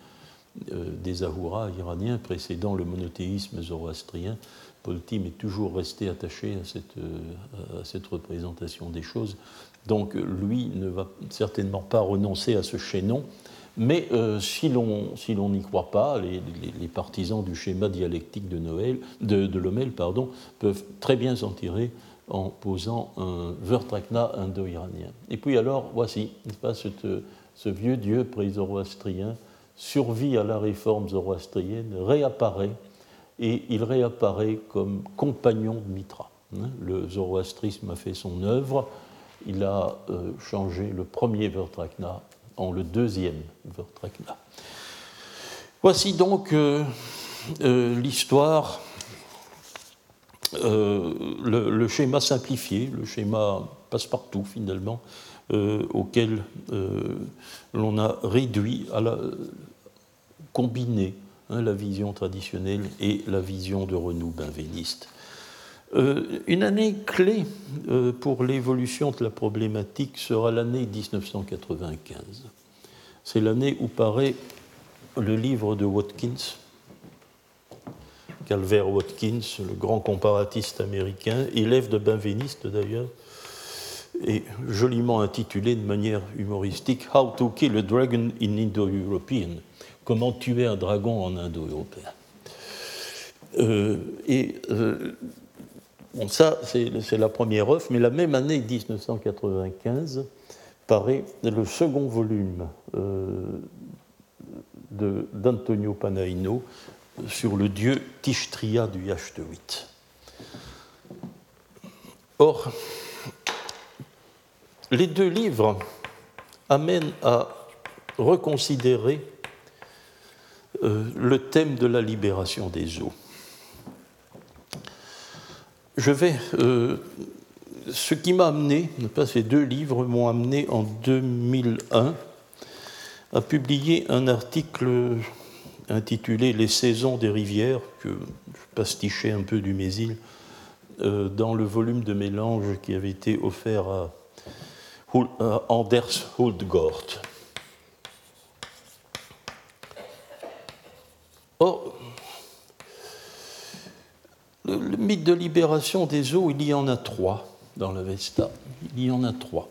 euh, des iraniens précédant le monothéisme zoroastrien. Paul Tim est toujours resté attaché à cette, euh, à cette représentation des choses. Donc lui ne va certainement pas renoncer à ce chaînon. Mais euh, si l'on n'y croit pas, les, partisans du schéma dialectique de, Noël, de, Lomel pardon, peuvent très bien s'en tirer en posant un Vertrakna indo-iranien. Et puis alors, voici, pas, ce vieux dieu pré-zoroastrien survit à la réforme zoroastrienne, réapparaît, et il réapparaît comme compagnon de Mitra. Hein, le zoroastrisme a fait son œuvre, il a euh, changé le premier Vertrakna en le deuxième Vertrakna. Voici donc euh, euh, l'histoire, le, schéma simplifié, le schéma passe-partout finalement, auquel l'on a réduit à la, combiner hein, la vision traditionnelle et la vision de Renou benveniste. Euh, une année clé euh, pour l'évolution de la problématique sera l'année 1995. C'est l'année où paraît le livre de Watkins, Calvert Watkins, le grand comparatiste américain, élève de benveniste d'ailleurs, et joliment intitulé de manière humoristique How to Kill a Dragon in Indo-European, Comment tuer un dragon en indo-européen. Euh, et euh, bon, ça, c'est la première œuvre, mais la même année, 1995, paraît le second volume euh, d'Antonio Panaino sur le dieu Tishtria du Yachtewit. Or, les deux livres amènent à reconsidérer euh, le thème de la libération des eaux. Je vais. Euh, ce qui m'a amené, ces deux livres m'ont amené en 2001 à publier un article intitulé Les saisons des rivières, que je pastichais un peu du Mésil, euh, dans le volume de mélange qui avait été offert à, Anders Huldgård. Or, le, mythe de libération des eaux, il y en a trois dans la Vesta. Il y en a trois.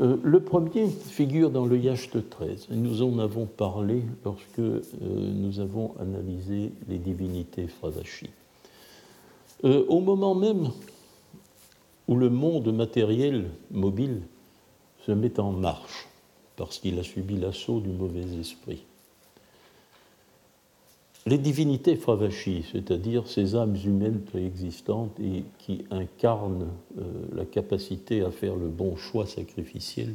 Euh, le premier figure dans le Yacht 13. Nous en avons parlé lorsque euh, nous avons analysé les divinités Fravashi. Euh, au moment même où le monde matériel mobile se met en marche parce qu'il a subi l'assaut du mauvais esprit, les divinités Fravashi, c'est-à-dire ces âmes humaines préexistantes et qui incarnent euh, la capacité à faire le bon choix sacrificiel,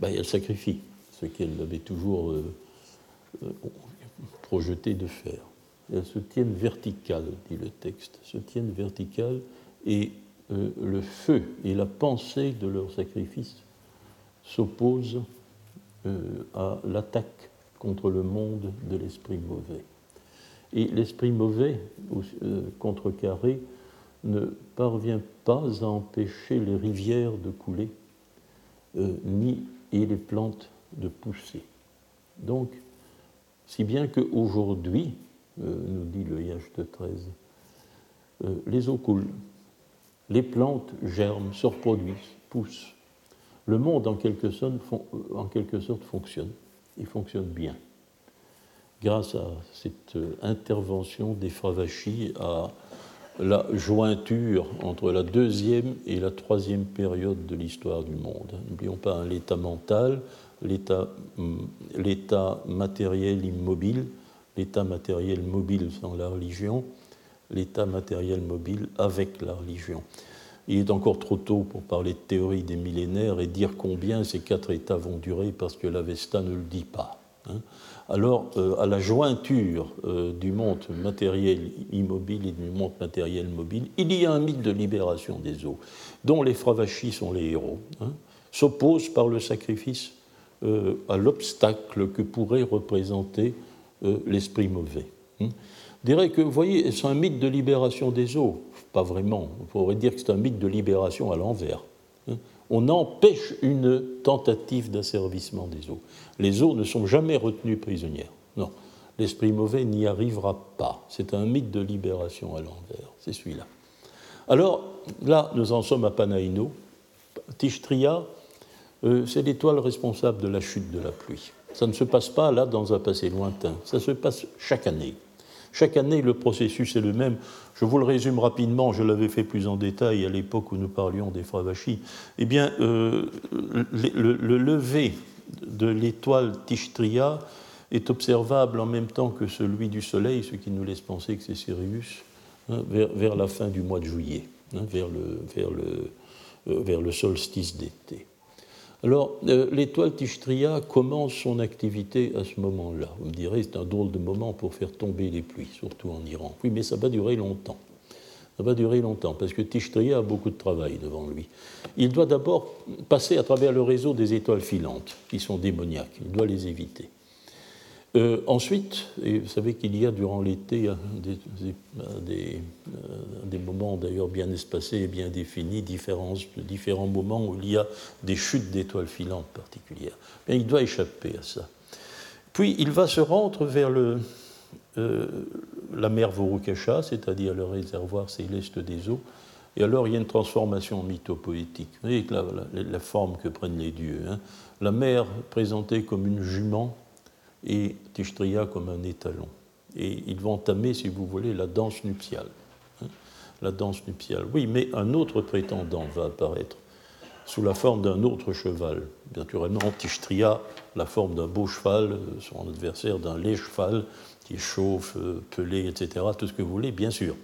ben, elles sacrifient ce qu'elles avaient toujours euh, euh, projeté de faire. elles se tiennent verticales, dit le texte, se tiennent verticales et le feu et la pensée de leur sacrifice s'opposent à l'attaque contre le monde de l'esprit mauvais. Et l'esprit mauvais, euh, contrecarré, ne parvient pas à empêcher les rivières de couler, euh, ni et les plantes de pousser. Donc, si bien qu'aujourd'hui, euh, nous dit le de 13, les eaux coulent, les plantes germent, se reproduisent, poussent. Le monde, en quelque sorte, fonctionne, il fonctionne bien grâce à cette euh, intervention des Fravashi, à la jointure entre la deuxième et la troisième période de l'histoire du monde. N'oublions pas hein, l'état mental, hum, l'état matériel immobile, l'état matériel mobile sans la religion, l'état matériel mobile avec la religion. Il est encore trop tôt pour parler de théorie des millénaires et dire combien ces quatre états vont durer parce que l'Avesta ne le dit pas. Hein. Alors, à la jointure du monde matériel immobile et du monde matériel mobile, il y a un mythe de libération des eaux, dont les Fravachis sont les héros, hein, s'oppose par le sacrifice à l'obstacle que pourrait représenter l'esprit mauvais. Hein. Je dirais que, vous voyez, c'est un mythe de libération des eaux. Pas vraiment. On pourrait dire que c'est un mythe de libération à l'envers. On empêche une tentative d'asservissement des eaux. Les eaux ne sont jamais retenues prisonnières. Non. L'esprit mauvais n'y arrivera pas. C'est un mythe de libération à l'envers. C'est celui-là. Alors, là, nous en sommes à Panaïno. Tishtria, euh, c'est l'étoile responsable de la chute de la pluie. Ça ne se passe pas là dans un passé lointain. Ça se passe chaque année. Chaque année, le processus est le même. Je vous le résume rapidement, je l'avais fait plus en détail à l'époque où nous parlions des Fravachis. Eh bien, euh, le, lever de l'étoile Tishtria est observable en même temps que celui du Soleil, ce qui nous laisse penser que c'est Sirius, hein, vers, la fin du mois de juillet, hein, euh, vers le solstice d'été. Alors, euh, l'étoile Tishtria commence son activité à ce moment-là. Vous me direz, c'est un drôle de moment pour faire tomber les pluies, surtout en Iran. Oui, mais ça va durer longtemps. Ça va durer longtemps, parce que Tishtria a beaucoup de travail devant lui. Il doit d'abord passer à travers le réseau des étoiles filantes, qui sont démoniaques. Il doit les éviter. Euh, ensuite, et vous savez qu'il y a durant l'été des, euh, des, moments d'ailleurs bien espacés et bien définis, différents, moments où il y a des chutes d'étoiles filantes particulières. Il doit échapper à ça. Puis il va se rendre vers le, euh, la mer Vorukasha, c'est-à-dire le réservoir céleste des eaux, et alors il y a une transformation mythopoétique. Vous voyez la, la, forme que prennent les dieux. Hein. La mer présentée comme une jument et Tishtria comme un étalon. Et ils vont entamer, si vous voulez, la danse nuptiale. Hein, la danse nuptiale. Oui, mais un autre prétendant va apparaître sous la forme d'un autre cheval. Naturellement, Tishtria, la forme d'un beau cheval, son adversaire d'un laid cheval qui chauffe, euh, pelé, etc., tout ce que vous voulez, bien sûr.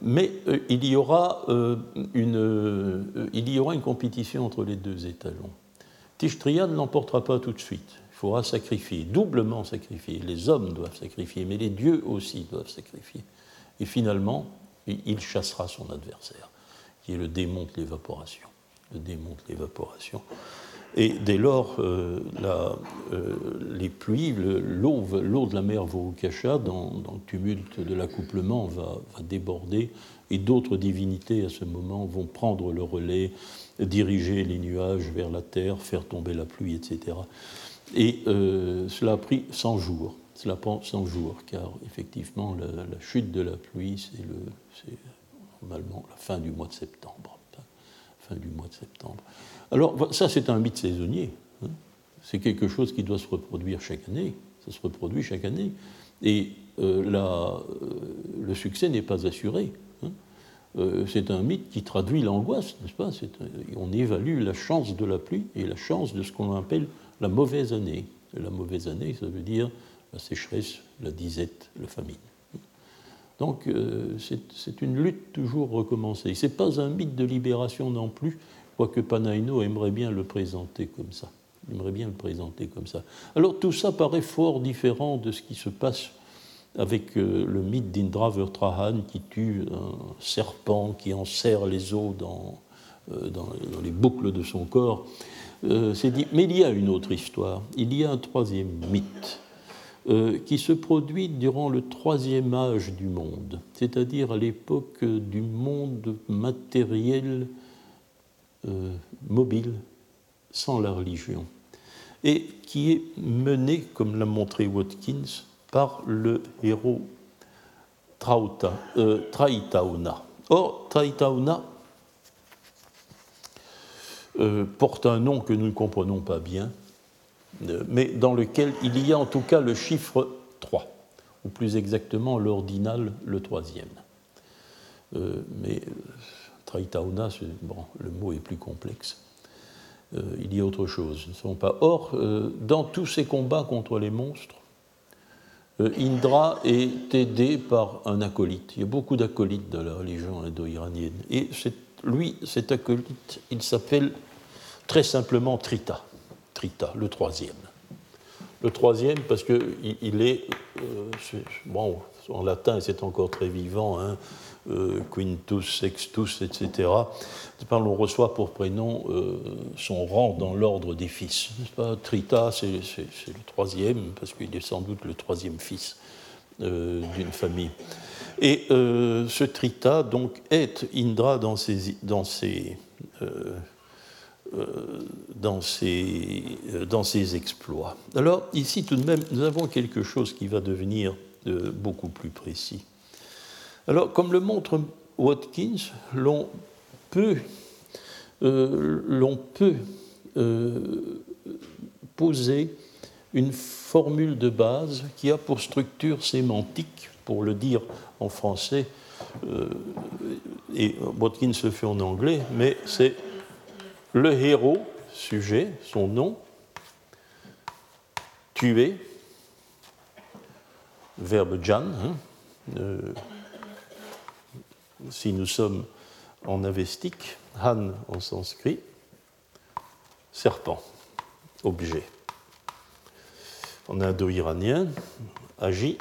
Mais euh, il, y aura, euh, une, il y aura une compétition entre les deux étalons. Tishtria ne l'emportera pas tout de suite faudra sacrifier, doublement sacrifier. Les hommes doivent sacrifier, mais les dieux aussi doivent sacrifier. Et finalement, il chassera son adversaire, qui est le démon de l'évaporation. Le démon de l'évaporation. Et dès lors, euh, euh, les pluies, l'eau de la mer Vorukasha, dans, dans, le tumulte de l'accouplement, va, déborder, et d'autres divinités à ce moment vont prendre le relais, diriger les nuages vers la terre, faire tomber la pluie, etc. Et euh, cela a pris 100 jours. Cela prend 100 jours, car effectivement, la, chute de la pluie, c'est normalement la fin du mois de septembre. Fin du mois de septembre. Alors, ça, c'est un mythe saisonnier. Hein. C'est quelque chose qui doit se reproduire chaque année. Ça se reproduit chaque année. Et euh, euh, le succès n'est pas assuré. Hein. c'est un mythe qui traduit l'angoisse, n'est-ce pas? On évalue la chance de la pluie et la chance de ce qu'on appelle la mauvaise année. la mauvaise année, ça veut dire la sécheresse, la disette, la famine. Donc euh, c'est une lutte toujours recommencée. Ce n'est pas un mythe de libération non plus, quoique Panaino aimerait bien le présenter comme ça. Bien le présenter comme ça. Alors tout ça paraît fort différent de ce qui se passe avec euh, le mythe d'Indra Vertrahan qui tue un serpent qui enserre les os dans, euh, dans les boucles de son corps. Euh, mais il y a une autre histoire, il y a un troisième mythe euh, qui se produit durant le troisième âge du monde, c'est-à-dire à, l'époque du monde matériel euh, mobile, sans la religion, et qui est mené, comme l'a montré Watkins, par le héros Trauta, Traitauna. Or, Traitauna euh, porte un nom que nous ne comprenons pas bien, euh, mais dans lequel il y a en tout cas le chiffre 3, ou plus exactement l'ordinal, le troisième. Euh, mais Traitauna, bon, le mot est plus complexe. il y a autre chose. Ne sont pas. Or, dans tous ces combats contre les monstres, Indra est aidé par un acolyte. Il y a beaucoup d'acolytes dans la religion indo-iranienne. Et lui, cet acolyte, il s'appelle très simplement Trita. Trita, le troisième. Le troisième, parce qu'il il est, bon, en latin, c'est encore très vivant, hein, quintus, sextus, etc. On reçoit pour prénom son rang dans l'ordre des fils. Trita, c'est le troisième, parce qu'il est sans doute le troisième fils d'une famille. Et euh, ce Trita donc est Indra dans ses, dans ses, euh, euh, dans ses, dans ses exploits. Alors ici tout de même, nous avons quelque chose qui va devenir beaucoup plus précis. Alors comme le montre Watkins, l'on peut, l'on peut poser une formule de base qui a pour structure sémantique, pour le dire en français, euh, et Watkins le fait en anglais, mais c'est le héros, sujet, son nom, tuer, verbe jan, hein, euh, si nous sommes en avestique, han en sanskrit, serpent, objet. En indo-iranien, agi,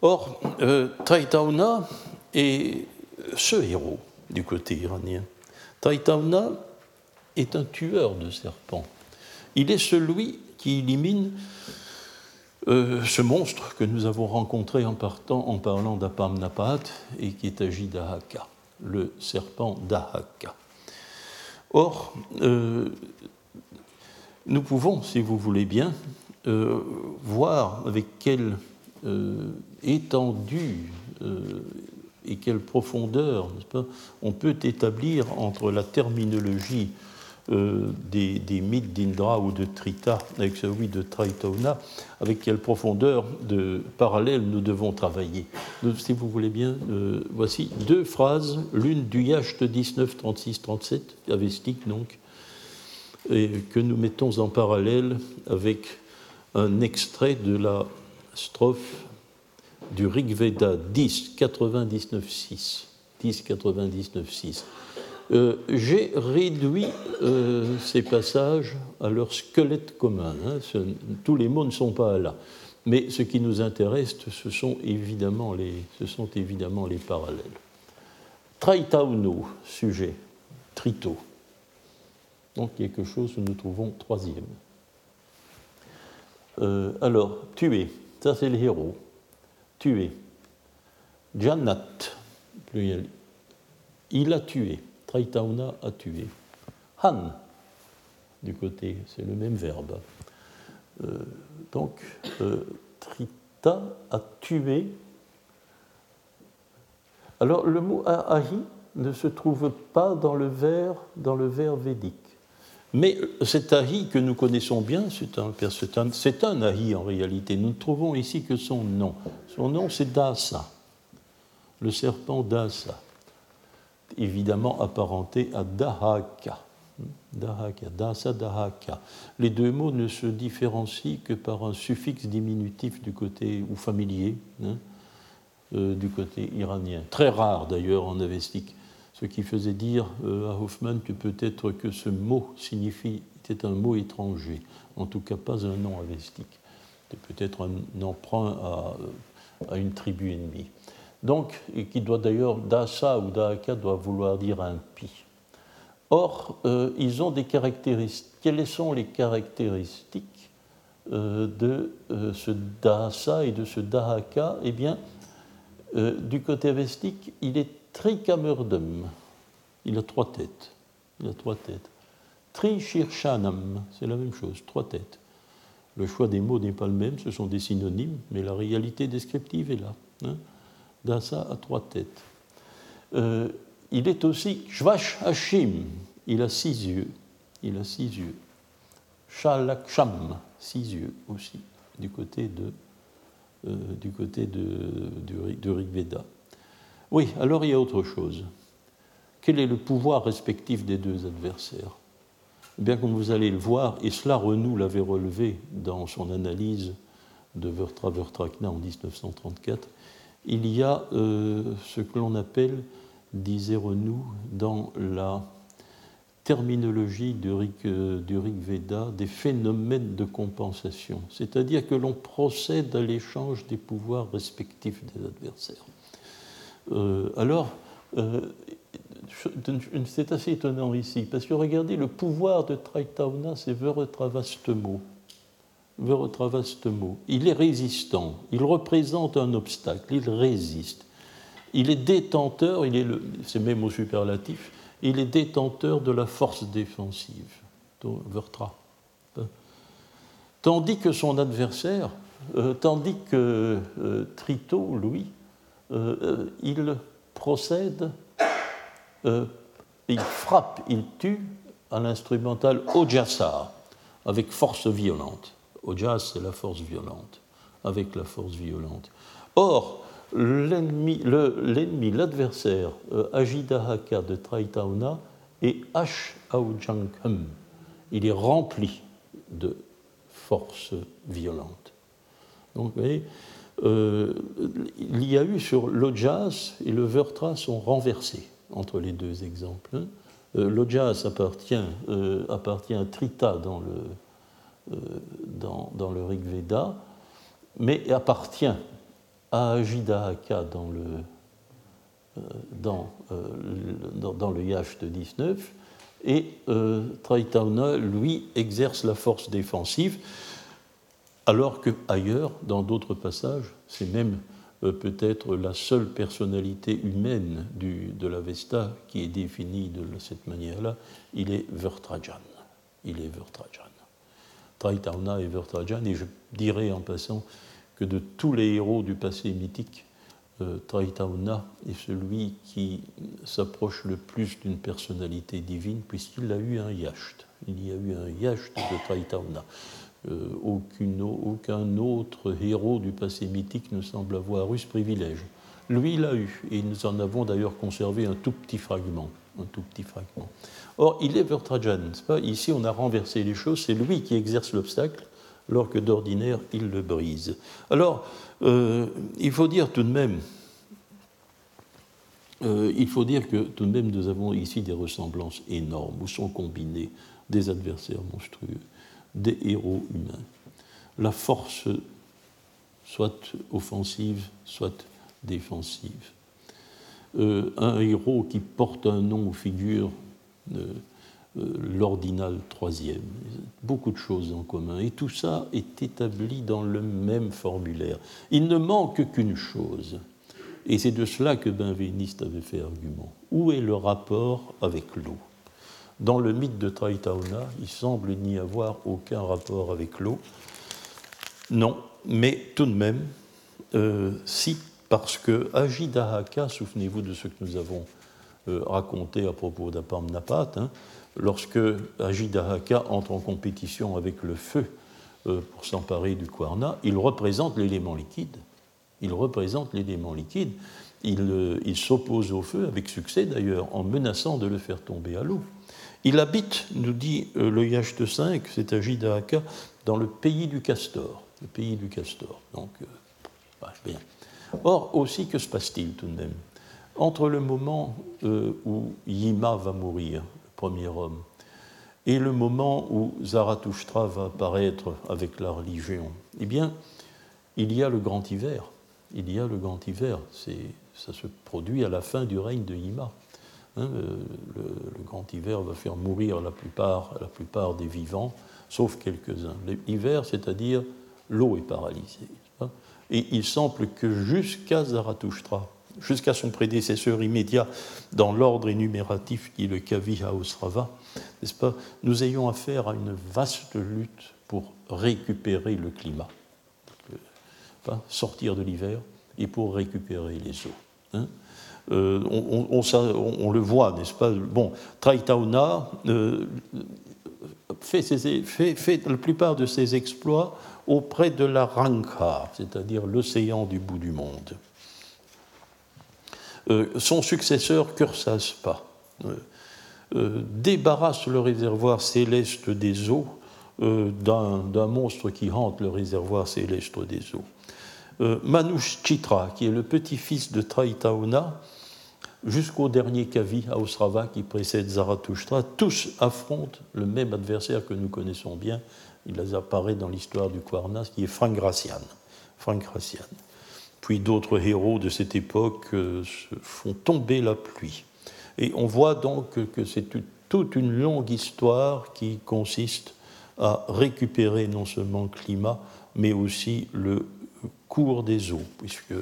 Or, euh, Taitauna est ce héros du côté iranien. Taitauna est un tueur de serpents. Il est celui qui élimine euh, ce monstre que nous avons rencontré en, partant, en parlant d'Apamnapat et qui est agi d'Ahaka, le serpent d'Ahaka. Or, euh, nous pouvons, si vous voulez bien, euh, voir avec quelle euh, étendue euh, et quelle profondeur on peut établir entre la terminologie des, mythes d'Indra ou de Trita avec celui de Traitona, avec quelle profondeur de parallèle nous devons travailler. Si vous voulez bien, voici deux phrases, l'une du Yacht 19, 36, 37, avestique donc, que nous mettons en parallèle avec un extrait de la strophe du Rig Veda 10, 99.6. 10, 99.6. J'ai réduit euh, ces passages à leur squelette commun. Hein. tous les mots ne sont pas là. Mais ce qui nous intéresse, ce sont évidemment les, ce sont évidemment les parallèles. Traitauno, sujet, trito. Donc quelque chose que nous trouvons troisième. Euh, alors, tuer, ça c'est le héros. Tuer. Jannat, pluriel. Il a tué. Traitauna a tué. Han, du côté, c'est le même verbe. Euh, donc, euh, Trita a tué. Alors, le mot ahi ne se trouve pas dans le vers, dans le vers védique. Mais cet ahi que nous connaissons bien, c'est un, c'est ahi en réalité. Nous ne trouvons ici que son nom. Son nom, c'est Dasa, le serpent Dasa, évidemment apparenté à Dahaka. Dahaka, Dasa, Dahaka. Les deux mots ne se différencient que par un suffixe diminutif du côté, ou familier, hein, euh, du côté iranien. Très rare d'ailleurs en avestique ce qui faisait dire euh, à Hoffman que peut-être que ce mot signifie, était un mot étranger, en tout cas pas un nom avestique. C'était peut-être un emprunt à, une tribu ennemie. Donc, et qui doit d'ailleurs, Dasa ou Daaka doit vouloir dire impie. Or, euh, ils ont des caractéristiques. Quelles sont les caractéristiques euh, de ce Dasa et de ce Dahaka Eh bien, du côté avestique, il est Trikamurdum, il a trois têtes. Il a trois têtes. C'est la même chose, trois têtes. Le choix des mots n'est pas le même, ce sont des synonymes, mais la réalité descriptive est là. Hein. Dasa a trois têtes. Euh, il est aussi Shvash Hashim, il a six yeux. Il a six yeux. Shalaksham, six yeux aussi, du côté de, euh, du côté de Rigveda. Oui, alors il y a autre chose. Quel est le pouvoir respectif des deux adversaires? Eh Bien comme vous allez le voir, et cela Renou l'avait relevé dans son analyse de Vertra Vertrakna en 1934, il y a euh, ce que l'on appelle, disait Renou, dans la terminologie du euh, du Rig Veda des phénomènes de compensation, c'est-à-dire que l'on procède à l'échange des pouvoirs respectifs des adversaires. Euh, alors, euh, c'est assez étonnant ici, parce que regardez, le pouvoir de Traitauna, c'est Veretravastemo. Veretravastemo. Il est résistant, il représente un obstacle, il résiste. Il est détenteur, est c'est même au superlatif, il est détenteur de la force défensive, Vertra. Tandis que son adversaire, euh, tandis que Trito, lui, il procède, il frappe, il tue à l'instrumental Ojasa, avec force violente. Ojas, c'est la force violente, avec la force violente. Or, l'ennemi, l'adversaire euh, Ajidahaka de Traitauna est Ash. Il est rempli de force violente. Donc, vous voyez, euh, il y a eu sur l'Ojas et le Vertra sont renversés entre les deux exemples. Hein. Euh, appartient, appartient à Trita dans le, dans, dans le Rig Veda, mais appartient à Ajidahaka dans le, euh, euh, dans, dans, le de 19, et euh, Traitauna, lui, exerce la force défensive, alors que ailleurs, dans d'autres passages, c'est même peut-être la seule personnalité humaine de la Vesta qui est définie de cette manière-là, il est Vertrajan. Il est Vertrajan. Traitauna et Vertrajan, et je dirais en passant que de tous les héros du passé mythique, euh, est celui qui s'approche le plus d'une personnalité divine, puisqu'il a eu un yacht. Il y a eu un yacht de Traitauna. Euh, aucun autre héros du passé mythique ne semble avoir eu ce privilège. Lui, il l'a eu, et nous en avons d'ailleurs conservé un tout petit fragment. Un tout petit fragment. Or, il est Vertrajan, pas? Ici, on a renversé les choses, c'est lui qui exerce l'obstacle, alors que d'ordinaire il le brise. Alors, euh, il faut dire tout de même, euh, il faut dire que tout de même nous avons ici des ressemblances énormes où sont combinés des adversaires monstrueux, des héros humains. La force, soit offensive, soit défensive. Euh, un héros qui porte un nom figure euh, l'ordinal troisième. Beaucoup de choses en commun. Et tout ça est établi dans le même formulaire. Il ne manque qu'une chose. Et c'est de cela que Benveniste avait fait argument. Où est le rapport avec l'eau? Dans le mythe de Traitauna, il semble n'y avoir aucun rapport avec l'eau. Non, mais tout de même, euh, si, parce que Ajidahaka, souvenez-vous de ce que nous avons euh, raconté à propos d'Apamnapat, hein, lorsque Ajidahaka entre en compétition avec le feu euh, pour s'emparer du Kwarna, il représente l'élément liquide. Il représente l'élément liquide. Il, s'oppose au feu, avec succès d'ailleurs, en menaçant de le faire tomber à l'eau. Il habite, nous dit euh, le Yacht 5, c'est Ajidahaka, dans le pays du castor. Le pays du castor. Donc, bien. Or, aussi, que se passe-t-il tout de même? Entre le moment où Yima va mourir, premier homme, et le moment où Zarathustra va apparaître avec la religion, eh bien, il y a le grand hiver. Il y a le grand hiver. Ça se produit à la fin du règne de Yima. Hein, le, grand hiver va faire mourir la plupart, la plupart des vivants, sauf quelques-uns. L'hiver, c'est-à-dire l'eau est paralysée. Et il semble que jusqu'à Zarathustra, jusqu'à son prédécesseur immédiat dans l'ordre énumératif qui est le Kavi Hausrava, n'est-ce pas, nous ayons affaire à une vaste lutte pour récupérer le climat, sortir de l'hiver et pour récupérer les eaux. Hein. Euh, on, le voit, n'est-ce pas? Bon, Traitauna euh, fait, la plupart de ses exploits auprès de la Ranka, c'est-à-dire l'océan du bout du monde. Euh, son successeur, Kursaspa, débarrasse le réservoir céleste des eaux d'un monstre qui hante le réservoir céleste des eaux. Manush Chitra, qui est le petit-fils de Traitauna, jusqu'au dernier Kavi à Ostrava qui précède Zarathustra, tous affrontent le même adversaire que nous connaissons bien. Il apparaît dans l'histoire du Kwarnas, qui est Frank Gracian. Frank Gracian. Puis d'autres héros de cette époque euh, font tomber la pluie. Et on voit donc que c'est toute une longue histoire qui consiste à récupérer non seulement le climat, mais aussi le cours des eaux, puisque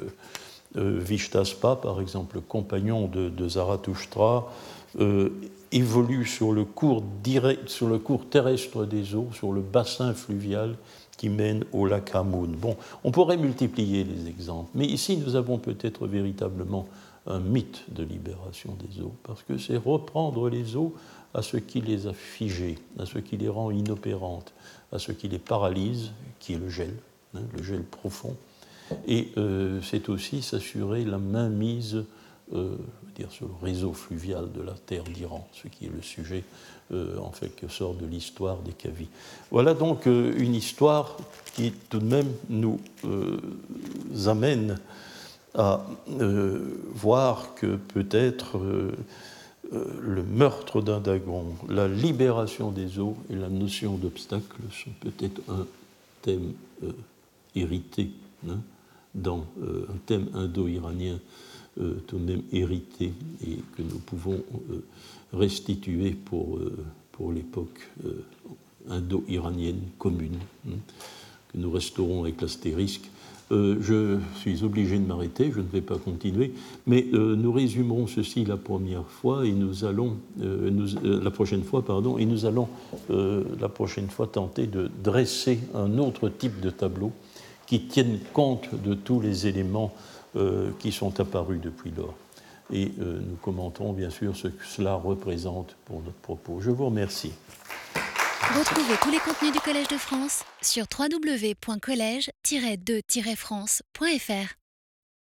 Vishtaspa, par exemple, le compagnon de, de Zarathustra, euh, évolue sur le, cours direct, sur le cours terrestre des eaux, sur le bassin fluvial qui mène au lac Hamoun. Bon, on pourrait multiplier les exemples, mais ici nous avons peut-être véritablement un mythe de libération des eaux, parce que c'est reprendre les eaux à ce qui les a figées, à ce qui les rend inopérantes, à ce qui les paralyse, qui est le gel, hein, le gel profond. Et euh, c'est aussi s'assurer la mainmise euh, sur le réseau fluvial de la terre d'Iran, ce qui est le sujet euh, en quelque sorte de l'histoire des Kavis. Voilà donc une histoire qui tout de même nous amène à voir que peut-être le meurtre d'un dagon, la libération des eaux et la notion d'obstacle sont peut-être un thème hérité hein, dans euh, un thème indo-iranien euh, tout de même hérité et que nous pouvons euh, restituer pour, pour l'époque indo-iranienne commune, hein, que nous restaurons avec l'astérisque. je suis obligé de m'arrêter, je ne vais pas continuer, mais nous résumerons ceci la première fois et nous allons, la prochaine fois, pardon, et nous allons la prochaine fois tenter de dresser un autre type de tableau qui tiennent compte de tous les éléments euh, qui sont apparus depuis lors. Et euh, nous commenterons bien sûr ce que cela représente pour notre propos. Je vous remercie. Retrouvez tous les contenus du Collège de France sur www.colège-2-france.fr.